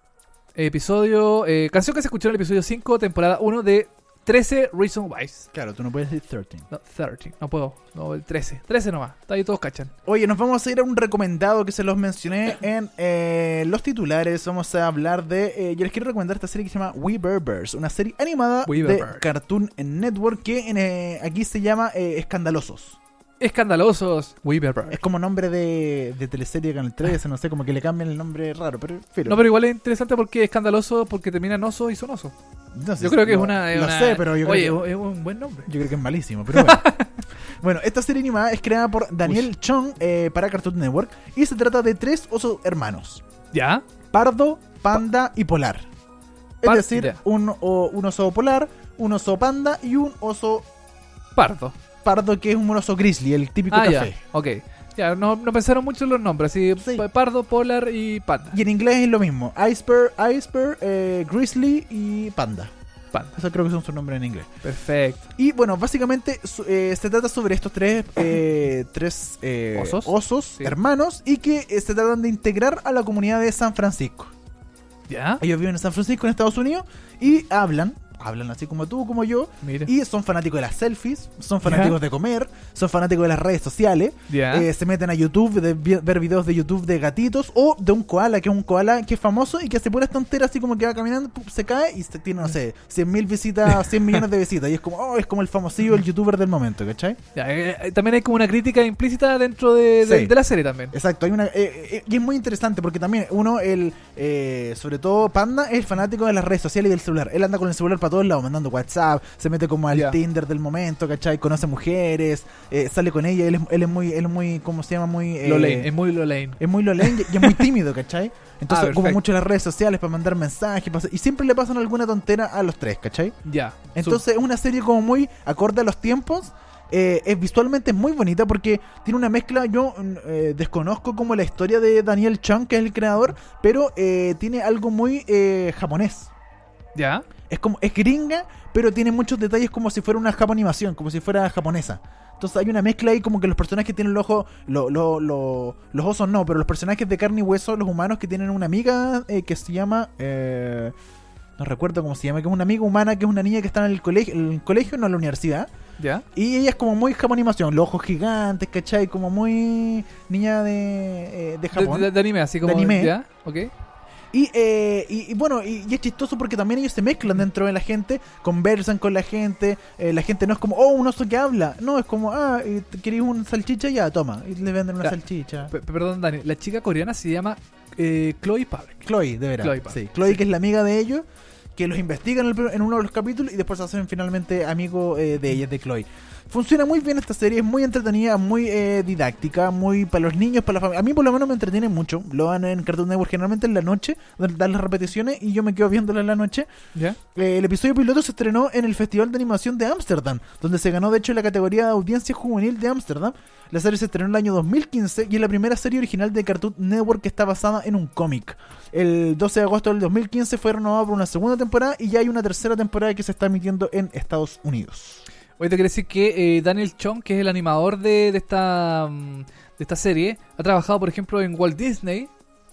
Episodio, eh, canción que se escuchó en el episodio 5, temporada 1 de 13 Reason Why. Claro, tú no puedes decir 13. No, 13, no puedo. No, el 13. 13 nomás. Está ahí todos cachan. Oye, nos vamos a ir a un recomendado que se los mencioné en eh, los titulares. Vamos a hablar de. eh, yo les quiero recomendar esta serie que se llama We Bear Bears, una serie animada We de. Cartoon Network que en, eh, aquí se llama Escandalosos. Escandalosos. Weaver Es como nombre de, de teleserie Canal 13, no sé, como que le cambian el nombre raro, pero. No, pero igual es interesante porque es escandaloso porque termina en oso y son oso. No sé, Yo creo que es una. es Lo una- sé, pero yo Oye, creo que. es un buen nombre. Yo creo que es malísimo, pero bueno. bueno, esta serie animada es creada por Daniel Chong eh, para Cartoon Network y se trata de tres osos hermanos: ¿Ya? pardo, panda y polar. Es Par- decir, ya. un, o- un oso polar, un oso panda y un oso Pardo. pardo que es un oso grizzly, el típico Ah, café. ya. Ok. Ya, no, no pensaron mucho en los nombres. Así, Sí. pa- Pardo, Polar y Panda. Y en inglés es lo mismo: iceberg, iceberg eh, grizzly y panda. Panda. Eso creo que son sus nombres en inglés. Perfecto. Y bueno, básicamente su- eh, se trata sobre estos tres, eh, tres eh, ¿Osos? Sí. hermanos y que se tratan de integrar a la comunidad de San Francisco. ¿Ya? Ellos viven en San Francisco, en Estados Unidos, y hablan, hablan así como tú, como yo, Mira. y son fanáticos de las selfies, son fanáticos de comer, son fanáticos de las redes sociales, eh, se meten a YouTube, de vi- ver videos de YouTube de gatitos, o de un koala, que es un koala que es famoso y que hace puras tonteras así como que va caminando, se cae y se tiene, no sé, 100 mil visitas, 100 millones de visitas, y es como, oh, es como el famosillo, el youtuber del momento, ¿cachai? Eh, eh, también hay como una crítica implícita dentro de, de- Sí. de la serie también. Exacto, hay una, eh, y es muy interesante porque también uno, el sobre todo Panda, es fanático de las redes sociales y del celular. Él anda con el celular para todos lados, mandando WhatsApp, se mete como al. Tinder del momento, ¿cachai? Conoce mujeres, eh, sale con ella, él es, él es muy, él es muy, ¿cómo se llama? Muy... eh, es muy Lolaine. es muy lolén y, y es muy tímido, ¿cachai? Entonces Ah, ocupa mucho las redes sociales para mandar mensajes y siempre le pasan alguna tontera a los tres, ¿cachai? Ya. Entonces es una serie como muy acorde a los tiempos. eh, es visualmente muy bonita porque tiene una mezcla. Yo mm, eh, desconozco como la historia de Daniel Chung, que es el creador, pero eh, tiene algo muy japonés. ¿Ya? Es como es gringa, pero tiene muchos detalles como si fuera una japonimación, como si fuera japonesa. Entonces hay una mezcla ahí como que los personajes tienen los ojos, lo- lo- lo- los osos no, pero los personajes de carne y hueso, los humanos que tienen una amiga eh, que se llama, eh, no recuerdo cómo se llama, que es una amiga humana, que es una niña que está en el colegio, en el colegio, no en la universidad. ¿Ya? Y ella es como muy japonimación, los ojos gigantes, ¿cachai? Como muy niña de, eh, de De, Japón. de- de anime, así como. anime. ¿Ya? Ok. Y, eh, y, y bueno, y, y es chistoso porque también ellos se mezclan dentro de la gente, conversan con la gente, eh, la gente no es como, oh, un oso que habla, no, es como, ah, ¿queréis una salchicha? Ya, toma, y le venden una Ya. salchicha. Perdón, Dani. La chica coreana se llama eh, Chloe Pavlik. Chloe, de veras. Chloe, pa. sí, Chloe Sí. que es la amiga de ellos, que los investigan en, en uno de los capítulos y después se hacen finalmente amigos eh, de ellas, de Chloe. Funciona muy bien esta serie, es muy entretenida, muy eh, didáctica, muy para los niños, para la familia. A mí por lo menos me entretiene mucho. Lo dan en Cartoon Network generalmente en la noche, dan las repeticiones y yo me quedo viéndola en la noche. ¿Ya? Eh, el episodio piloto se estrenó en el Festival de Animación de Ámsterdam, donde se ganó de hecho la categoría de audiencia juvenil de Ámsterdam. La serie se estrenó en el año 2015 y es la primera serie original de Cartoon Network que está basada en un cómic. El 12 de agosto del 2015 fue renovado por una segunda temporada y ya hay una tercera temporada que se está emitiendo en Estados Unidos. Hoy te quiero decir que eh, Daniel Chong, que es el animador de, de esta mm, de esta serie, ha trabajado, por ejemplo, en Walt Disney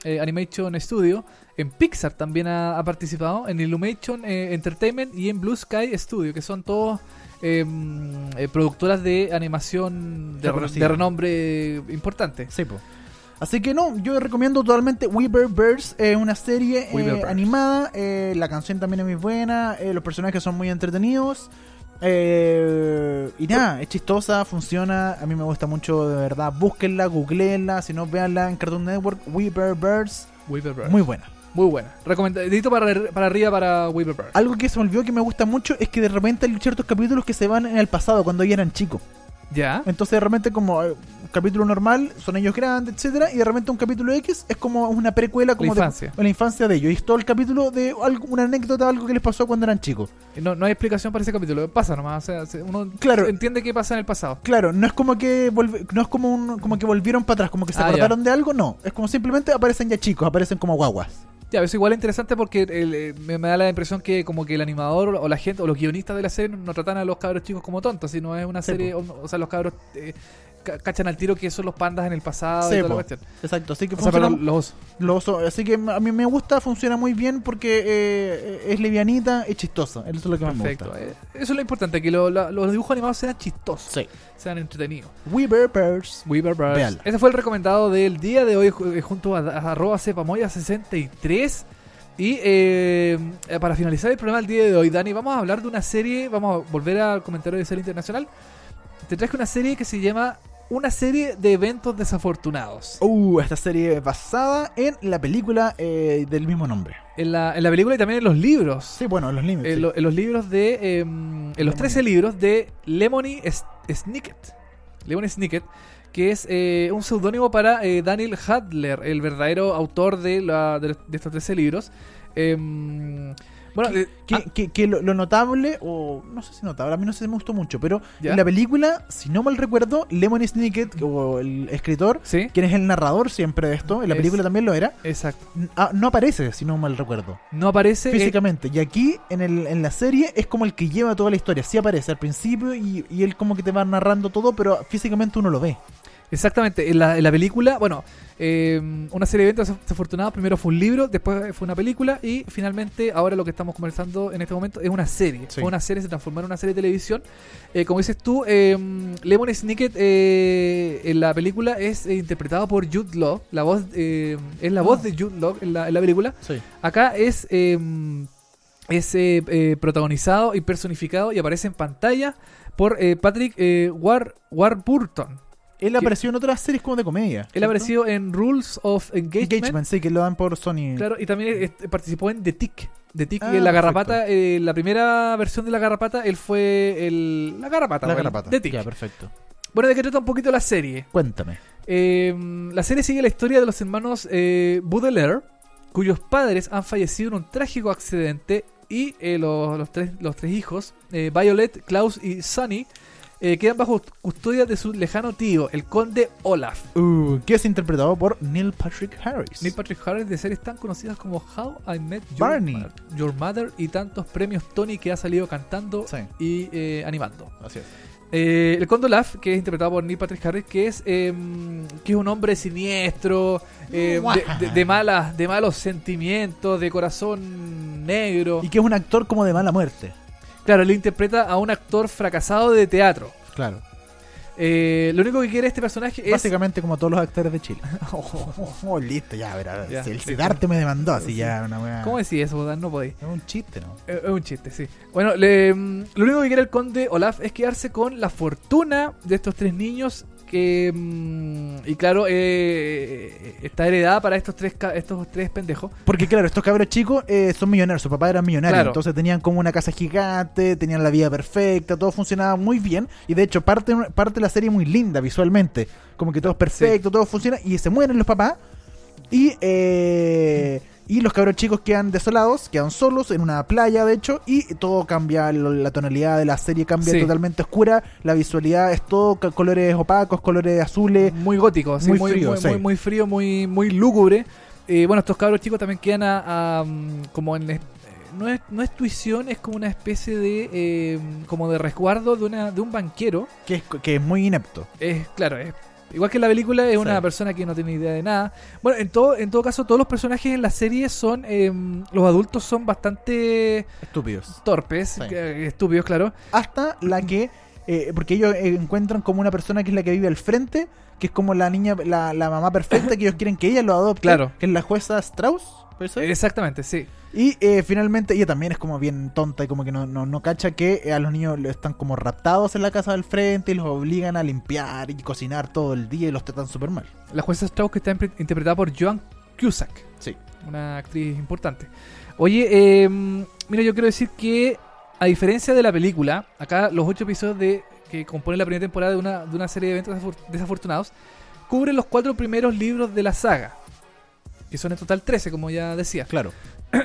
eh, Animation Studio, en Pixar también ha, ha participado, en Illumation eh, Entertainment y en Blue Sky Studio, que son todos eh, mm, eh, productoras de animación de, re- Reconocidas. de renombre importante. Sí, po. Así que no, yo recomiendo totalmente Weaver Birds, una serie animada, eh, la canción también es muy buena, los personajes son muy entretenidos. Eh, y nada, es chistosa, funciona, a mí me gusta mucho de verdad. Búsquenla, googleenla, si no, véanla en Cartoon Network, Weaver Birds, Weaver Birds. muy buena. Muy buena. Recomendadito para, para arriba para Weaver Birds. Algo que se me olvidó que me gusta mucho es que de repente hay ciertos capítulos que se van en el pasado, cuando ellos eran chicos. Ya. Entonces de repente como eh, capítulo normal son ellos grandes, etcétera, y de repente un capítulo X es como una precuela como de- infancia. de la infancia de ellos. Y es todo el capítulo de algo, una anécdota, algo que les pasó cuando eran chicos. No, no hay explicación para ese capítulo. Pasa nomás. O sea, se- uno Claro. entiende qué pasa en el pasado. Claro, no es como que volve- no es como un, como que volvieron para atrás, como que se Ah, ya. de algo, no. Es como simplemente aparecen ya chicos, aparecen como guaguas. Ya, eso igual es interesante porque el, eh, me, me da la impresión que como que el animador o la gente o los guionistas de la serie no tratan a los cabros chicos como tontos, sino es una Sí, serie, o, o sea, los cabros eh, cachan al tiro que son los pandas en el pasado Sí, y toda la. Exacto, así que O sea, funciona, pero los lo oso- así que a mí me gusta, funciona muy bien porque eh, es livianita, es chistosa. Eso es lo que más me perfecto. gusta. Eh, Eso es lo importante, que lo- la- los dibujos animados sean chistosos, Sí. sean entretenidos. Weaver Birds. Weaver Birds. Ese fue el recomendado del día de hoy eh, junto a, a arroba cepamoya63. Y eh, para finalizar el programa del día de hoy, Dani, vamos a hablar de una serie, vamos a volver al comentario de serie internacional. Te traje una serie que se llama Una serie de eventos desafortunados. Uh, esta serie basada en la película eh, del mismo nombre. En la, en la película y también en los libros. Sí, bueno, los límites. En, lo- en los libros de. eh, en los 13 libros de Lemony Snicket. Lemony Snicket, que es eh, un seudónimo para eh, Daniel Hadler, el verdadero autor de, la, de, de estos 13 libros. Em, bueno, eh, Que, ah, que- que lo, lo notable, o no sé si notable, a mí no sé si me gustó mucho, pero ¿Ya? en la película, si no mal recuerdo, Lemony Snicket, o el escritor, sí, quien es el narrador siempre de esto, en la Es- película también lo era, exacto. ah, no aparece, si no mal recuerdo, No aparece. eh, físicamente. Y aquí, en, el, en la serie, es como el que lleva toda la historia. Sí aparece al principio y, y él como que te va narrando todo, pero físicamente uno lo ve. Exactamente, en la, en la película, bueno, eh, una serie de eventos desafortunados, primero fue un libro, después fue una película y finalmente ahora lo que estamos conversando en este momento es una serie. Sí. Fue una serie, se transformó en una serie de televisión. Eh, como dices tú, eh, Lemon Snicket eh, en la película es eh, interpretado por Jude Law, la voz, eh, es la voz de Jude Law en la, en la película. Sí. Acá es, es eh, eh, protagonizado y personificado y aparece en pantalla por eh, Patrick eh, War, Warburton. Él apareció en otras series como de comedia. Él ¿cierto? apareció en Rules of Engagement. Engagement, sí, que lo dan por Sony. Claro, y también participó en The Tick. The Tick, Ah, en la garrapata, eh, la primera versión de la garrapata, él fue el. La garrapata, La bueno, garrapata. The Tick. Ya, perfecto. Bueno, de qué trata un poquito la serie. Cuéntame. Eh, la serie sigue la historia de los hermanos eh, Baudelaire, cuyos padres han fallecido en un trágico accidente y eh, los, los tres, los tres hijos, eh, Violet, Klaus y Sunny, eh, quedan bajo custodia de su lejano tío, el conde Olaf. Uh, que es interpretado por Neil Patrick Harris. Neil Patrick Harris de series tan conocidas como How I Met Your, Barney. Mother, Your Mother y tantos premios Tony que ha salido cantando Sí. y eh, animando. Así es. Eh, el Conde Olaf, que es interpretado por Neil Patrick Harris, que es, eh, que es un hombre siniestro, de, de- de malas, de malos sentimientos, de corazón negro. Y que es un actor como de mala muerte. Claro, él interpreta a un actor fracasado de teatro. Claro. Eh, lo único que quiere este personaje es... Básicamente como todos los actores de Chile. oh, listo, ya, verá. Ya, el sí, Sidarte me demandó, así Sí. ya, una wea. ¿Cómo decís eso? No podéis. Es un chiste, ¿no? Es es un chiste, sí. Bueno, le- mm, lo único que quiere el conde Olaf es quedarse con la fortuna de estos tres niños que... mm, y claro, eh, está heredada para estos tres, estos tres pendejos. Porque claro, estos cabros chicos eh, son millonarios, su papá era millonario, Claro. entonces tenían como una casa gigante, tenían la vida perfecta, todo funcionaba muy bien y de hecho parte, parte de la serie muy linda visualmente, como que todo es perfecto, todo funciona y se mueren los papás y eh, y los cabros chicos quedan desolados, quedan solos en una playa de hecho y todo cambia, la tonalidad de la serie cambia Sí. totalmente oscura, la visualidad es todo colores opacos, colores azules, Muy gótico, sí, muy muy, frío, muy, sí. muy, muy frío, muy, muy lúgubre. Eh, bueno, estos cabros chicos también quedan a, a, mm, como en, no es, no es tuición, es como una especie de eh, como de resguardo de una de un banquero. Que es, que es muy inepto. Es claro, es igual que en la película es una Sí. persona que no tiene idea de nada. Bueno, en todo en todo caso todos los personajes en la serie son eh, los adultos son bastante Estúpidos. torpes, Sí. eh, estúpidos, claro. Hasta la que. eh, porque ellos encuentran como una persona que es la que vive al frente, que es como la niña, la, la mamá perfecta, que ellos quieren que ella lo adopte. Claro. Que es la jueza Strauss. Exactamente, sí. Y eh, finalmente ella también es como bien tonta y como que no, no, no cacha que eh, a los niños están como raptados en la casa del frente y los obligan a limpiar y cocinar todo el día y los tratan súper mal. La jueza Strauss que está interpretada por Joan Cusack. Sí. una actriz importante. Oye, eh, mira, yo quiero decir que a diferencia de la película, acá los ocho episodios de que componen la primera temporada de una, de una serie de eventos desafor- desafortunados cubren los cuatro primeros libros de la saga, que son en total 13, como ya decía. Claro.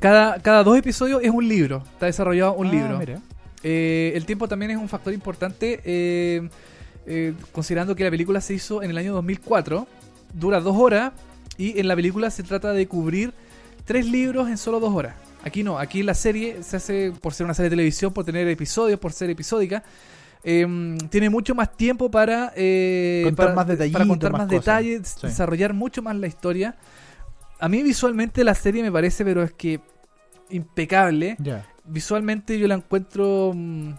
Cada, cada dos episodios es un libro, está desarrollado un Ah, libro. mira. Eh, el tiempo también es un factor importante, eh, eh, considerando que la película se hizo en el año 2004, dura dos horas, y en la película se trata de cubrir tres libros en solo dos horas. Aquí no, aquí la serie se hace por ser una serie de televisión, por tener episodios, por ser episódica. Eh, tiene mucho más tiempo para eh, Contar para, más para contar más más, detalles, Sí. desarrollar mucho más la historia. A mí visualmente la serie me parece, pero es que impecable visualmente yo la encuentro mm,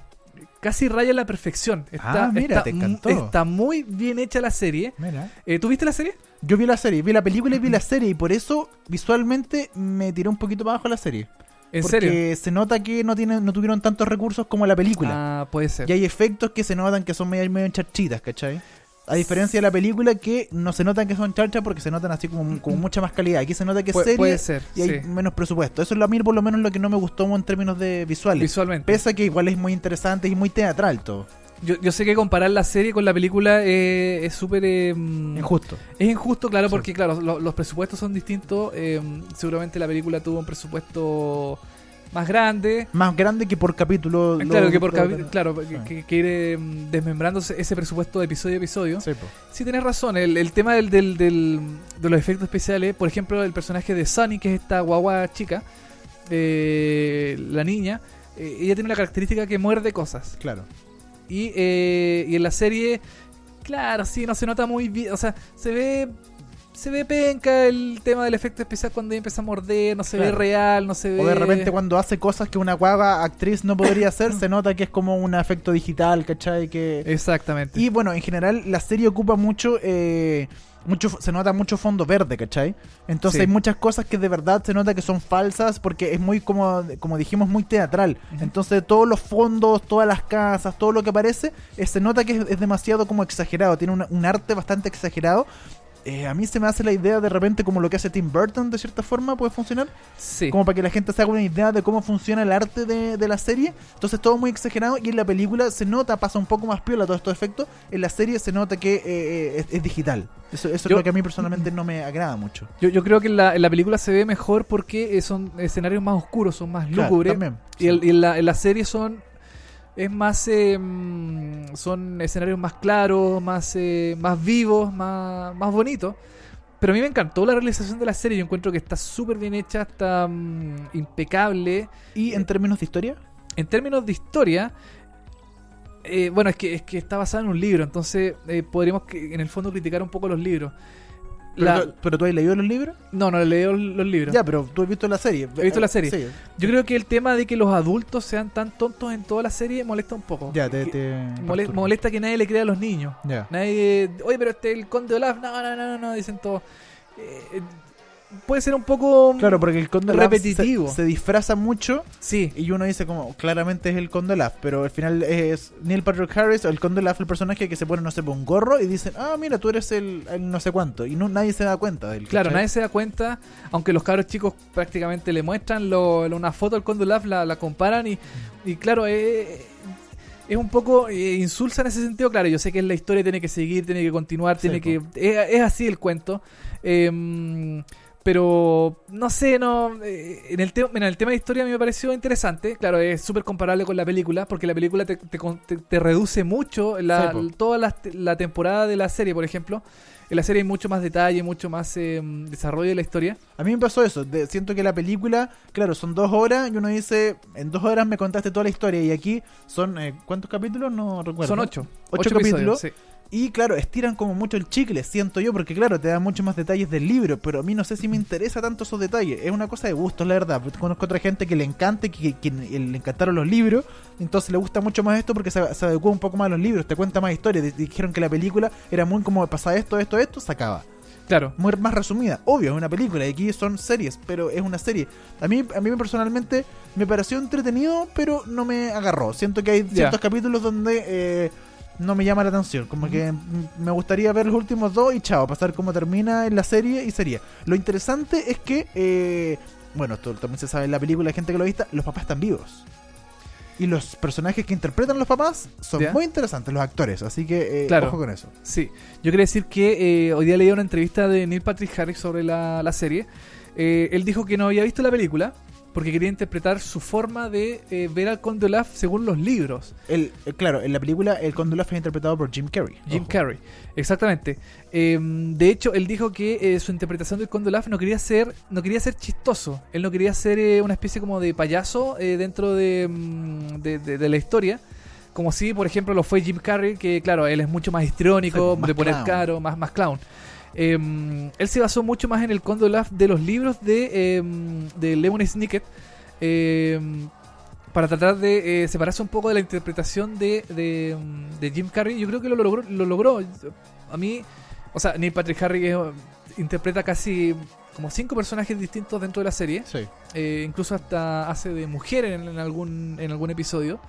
casi raya la perfección. Está, Ah, mira, está te encantó. está muy bien hecha la serie. Mira. Eh, ¿Tú viste la serie? Yo vi la serie, vi la película y vi la serie y por eso visualmente me tiré un poquito para abajo la serie. ¿En porque serio? se nota que no tienen, no tuvieron tantos recursos como la película. Ah, puede ser. Y hay efectos que se notan que son medio, medio charchitas, ¿cachai? A diferencia de la película que no se notan que son charchas porque se notan así como, como mucha más calidad. Aquí se nota que es Pu- serie puede ser, y hay sí. menos presupuesto. Eso es lo a mí por lo menos lo que no me gustó en términos de visuales. Visualmente. Pese a que igual es muy interesante y muy teatral todo. Yo, yo sé que comparar la serie con la película eh, es súper... eh, Injusto. Es injusto, claro, Sí. porque claro, lo- los presupuestos son distintos. eh, seguramente la película tuvo un presupuesto más grande. Más grande que por capítulo. lo- claro, que por lo- capi- claro, que, Sí. que- que ir eh, desmembrándose ese presupuesto de episodio a episodio. Sí, po. Sí, tenés razón. El, el tema del, del- del- de los efectos especiales, por ejemplo, el personaje de Sunny, que es esta guagua chica, la niña, ella tiene la característica que muerde cosas. Claro. Y, eh, y en la serie, claro, sí, no se nota muy bien. O sea, se ve. Se ve penca el tema del efecto especial cuando ella empieza a morder, no se ve real, no se ve. O de repente cuando hace cosas que una guava actriz no podría hacer, se nota que es como un efecto digital, ¿cachai? Que... Exactamente. Y bueno, en general la serie ocupa mucho, eh, mucho, se nota mucho fondo verde, ¿cachai? Entonces Sí. hay muchas cosas que de verdad se nota que son falsas porque es muy, como, como dijimos, muy teatral. Entonces todos los fondos, todas las casas, todo lo que aparece, eh, se nota que es, es demasiado como exagerado, tiene una- un arte bastante exagerado. Eh, a mí se me hace la idea de repente como lo que hace Tim Burton de cierta forma puede funcionar sí. como para que la gente se haga una idea de cómo funciona el arte de, de la serie. Entonces todo muy exagerado y en la película se nota, pasa un poco más piola todos estos efectos. En la serie se nota que eh, eh, es, es digital. Eso, eso Yo- es lo que a mí personalmente no me agrada mucho. Yo, yo creo que en la, en la película se ve mejor porque eh, son escenarios más oscuros, son más Claro, lúgubres. también, y, sí. el- y en, la, en la serie son es más eh, son escenarios más claros, más eh, más vivos, más, más bonitos. Pero a mí me encantó la realización de la serie. Yo encuentro que está súper bien hecha, está mm, impecable. ¿Y en términos de historia? En términos de historia, eh, bueno, es que, es que está basada en un libro, entonces eh, podríamos que, en el fondo criticar un poco los libros. ¿Pero, La- tú, pero tú has leído los libros? no, no leo los libros. Ya, pero tú has visto la serie. He visto la serie. Sí. Yo creo que el tema de que los adultos sean tan tontos en toda la serie molesta un poco. Ya, te, molesta que nadie le crea a los niños. Ya. Nadie, oye, pero este el conde Olaf, no, no, no, no, no, dicen todos. Eh, puede ser un poco Claro, porque el Conde Olaf Repetitivo. Se, se disfraza mucho sí, y uno dice como claramente es el Conde Olaf, pero al final es Neil Patrick Harris, el Conde Olaf, el personaje que se pone, no sé, un gorro y dicen, ah, mira, tú eres el, el no sé cuánto. Y no, nadie se da cuenta de él. claro, ¿cachai? nadie se da cuenta, aunque los cabros chicos prácticamente le muestran lo- lo- una foto del conde Olaf, la, la comparan y, y claro, eh, es un poco eh, insulsa en ese sentido. Claro, yo sé que la historia tiene que seguir, tiene que continuar, tiene que. Es, es así el cuento. Eh, Pero no sé, no. eh, en, el tema en el tema de historia a mí me pareció interesante. Claro, es súper comparable con la película, porque la película te, te te- te reduce mucho la, Sí, toda la, la temporada de la serie, por ejemplo. En la serie hay mucho más detalle, mucho más eh, desarrollo de la historia. A mí me pasó eso, de- siento que la película, claro, son dos horas y uno dice, en dos horas me contaste toda la historia y aquí son, eh, ¿cuántos capítulos? No recuerdo. Son ocho. Ocho capítulos. sí. Y claro, estiran como mucho el chicle, siento yo, porque claro, te dan muchos más detalles del libro, pero a mí no sé si me interesa tanto esos detalles. Es una cosa de gusto, la verdad. Conozco otra gente que le encanta, que, que le encantaron los libros, entonces le gusta mucho más esto porque se, se adecua un poco más a los libros, te cuenta más historias. Di- Dijeron que la película era muy como pasa esto, esto, esto, se acaba. Claro. Muy más resumida. Obvio, es una película y aquí son series, pero es una serie. A mí, a mí personalmente me pareció entretenido, pero no me agarró. Siento que hay ciertos capítulos donde eh, no me llama la atención. Como que me gustaría ver los últimos dos y chao, pasar cómo termina en la serie y sería. Lo interesante es que, eh, bueno, esto también se sabe en la película, hay gente que lo ha visto, los papás están vivos. Y los personajes que interpretan los papás son Ya. muy interesantes, los actores. Así que, eh, Claro. ojo con eso. Sí, yo quería decir que eh, hoy día leí una entrevista de Neil Patrick Harris sobre la, la serie. Eh, él dijo que no había visto la película porque quería interpretar su forma de eh, ver al Conde Olaf según los libros. El, eh, claro, en la película el Conde Olaf es interpretado por Jim Carrey. Jim Ojo. Carrey, exactamente. Eh, de hecho, él dijo que eh, su interpretación del Conde Olaf no quería ser, no quería ser chistoso. Él no quería ser eh, una especie como de payaso dentro de, mm, de, de- de la historia. Como si, por ejemplo, lo fue Jim Carrey, que claro, él es mucho más histriónico, más de poner clown. caro, más, más clown. Eh, él se basó mucho más en el Conde Olaf de los libros de, eh, de Lemony Snicket. eh, para tratar de eh, separarse un poco de la interpretación de, de, de Jim Carrey. Yo creo que lo logró, lo logró. A mí, o sea, Neil Patrick Harris eh, interpreta casi como cinco personajes distintos dentro de la serie. Sí. Eh, incluso hasta hace de mujer en, en algún, en algún episodio.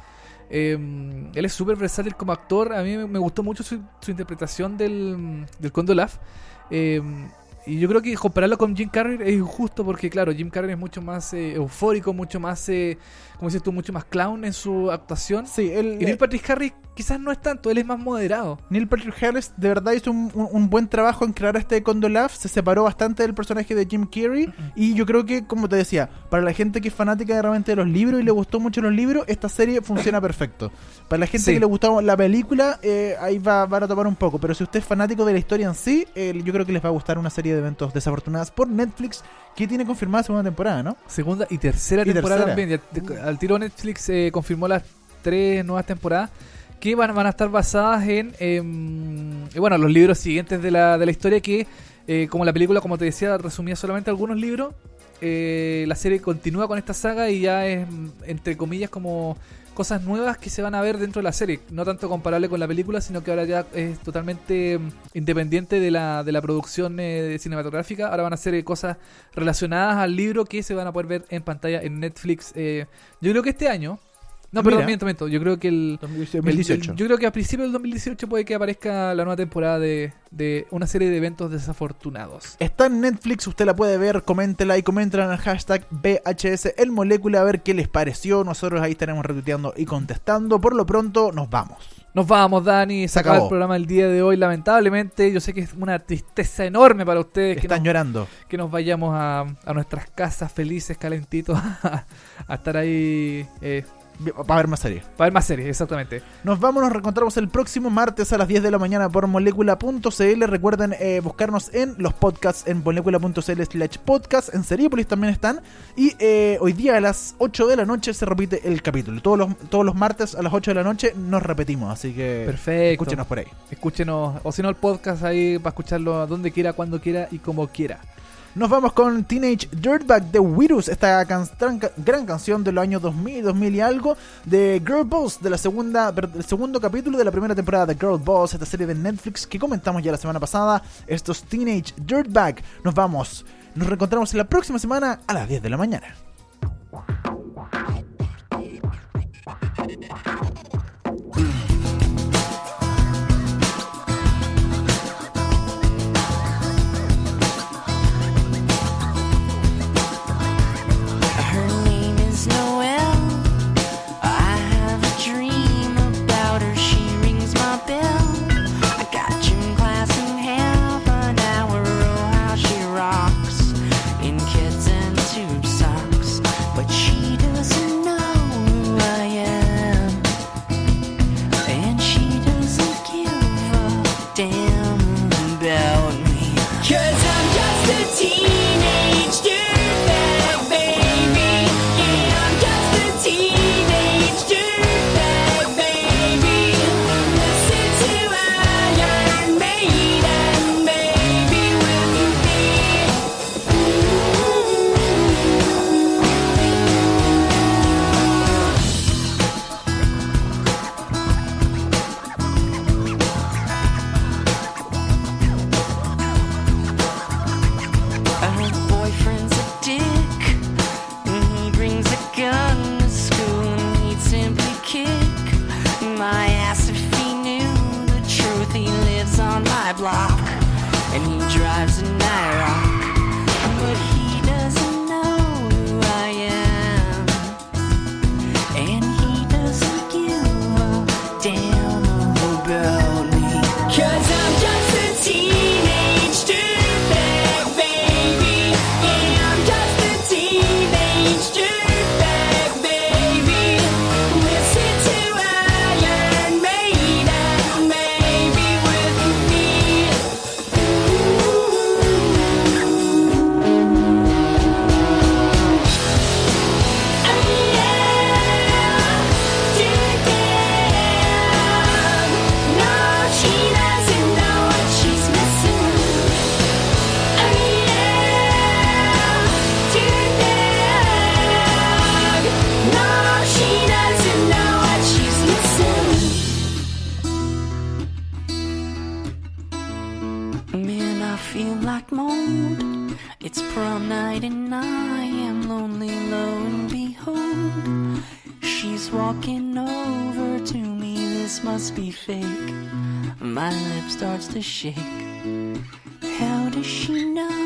Eh, él es súper versátil como actor. A mí me, gustó mucho su, su interpretación del, del Conde Olaf. Eh, y yo creo que compararlo con Jim Carrey es injusto porque, claro, Jim Carrey es mucho más eh, eufórico, mucho más, eh, como dices tú, mucho más clown en su actuación. Sí, él, Y Neil Patrick Harris quizás no es tanto, él es más moderado. Neil Patrick Harris de verdad hizo un, un- un buen trabajo en crear este Conde Olaf, se separó bastante del personaje de Jim Carrey y yo creo que, como te decía, para la gente que es fanática realmente de los libros y le gustó mucho los libros, esta serie funciona perfecto. Para la gente Sí. que le gustó la película, eh, ahí va, van a tomar un poco, pero si usted es fanático de la historia en sí, eh, yo creo que les va a gustar una serie de eventos desafortunadas por Netflix que tiene confirmada segunda temporada, ¿no? Segunda y tercera Y temporada tercera. también. Al tiro Netflix eh, confirmó las tres nuevas temporadas que van, van a estar basadas en, em, eh, bueno, los libros siguientes de la, de la historia que, eh, como la película, como te decía, resumía solamente algunos libros. la serie continúa con esta saga y ya es, entre comillas, como cosas nuevas que se van a ver dentro de la serie. No tanto comparable con la película, sino que ahora ya es totalmente mm, independiente de la, de la producción eh, cinematográfica. Ahora van a ser eh, cosas relacionadas al libro que se van a poder ver en pantalla en Netflix. eh, yo creo que este año. No, Ah, perdón, miento, miento. Yo creo que el, 2018. el- yo creo que a principios del 2018 puede que aparezca la nueva temporada de, de una serie de eventos desafortunados. Está en Netflix, usted la puede ver, coméntela y coméntela en el hashtag VHS el molécula a ver qué les pareció. Nosotros ahí estaremos retuiteando y contestando. Por lo pronto, nos vamos. Nos vamos, Dani. Se acaba acabó. el programa del día de hoy. Lamentablemente, yo sé que es una tristeza enorme para ustedes que Están nos, llorando. que nos vayamos a, a nuestras casas felices, calentitos, a estar ahí eh, Para ver más series. para ver más series, exactamente. Nos vamos, nos reencontramos el próximo martes a las 10 de la mañana por molécula.cl. Recuerden eh, buscarnos en los podcasts en molécula.cl slash podcast. En Seriepolis también están. Y eh, hoy día a las 8 de la noche se repite el capítulo. Todos los, todos los martes a las 8 de la noche nos repetimos. Así que Perfecto. escúchenos por ahí. Escúchenos, o si no, el podcast ahí para escucharlo donde quiera, cuando quiera y como quiera. Nos vamos con Teenage Dirtbag de Virus, esta gran, canción de los años 2000, 2000 y algo, de Girl Boss, de la segunda, del segundo capítulo de la primera temporada de Girl Boss, esta serie de Netflix que comentamos ya la semana pasada. Estos Teenage Dirtbag. Nos vamos, nos reencontramos la próxima semana a las 10 de la mañana. This must be fake. My lip starts to shake. How does she know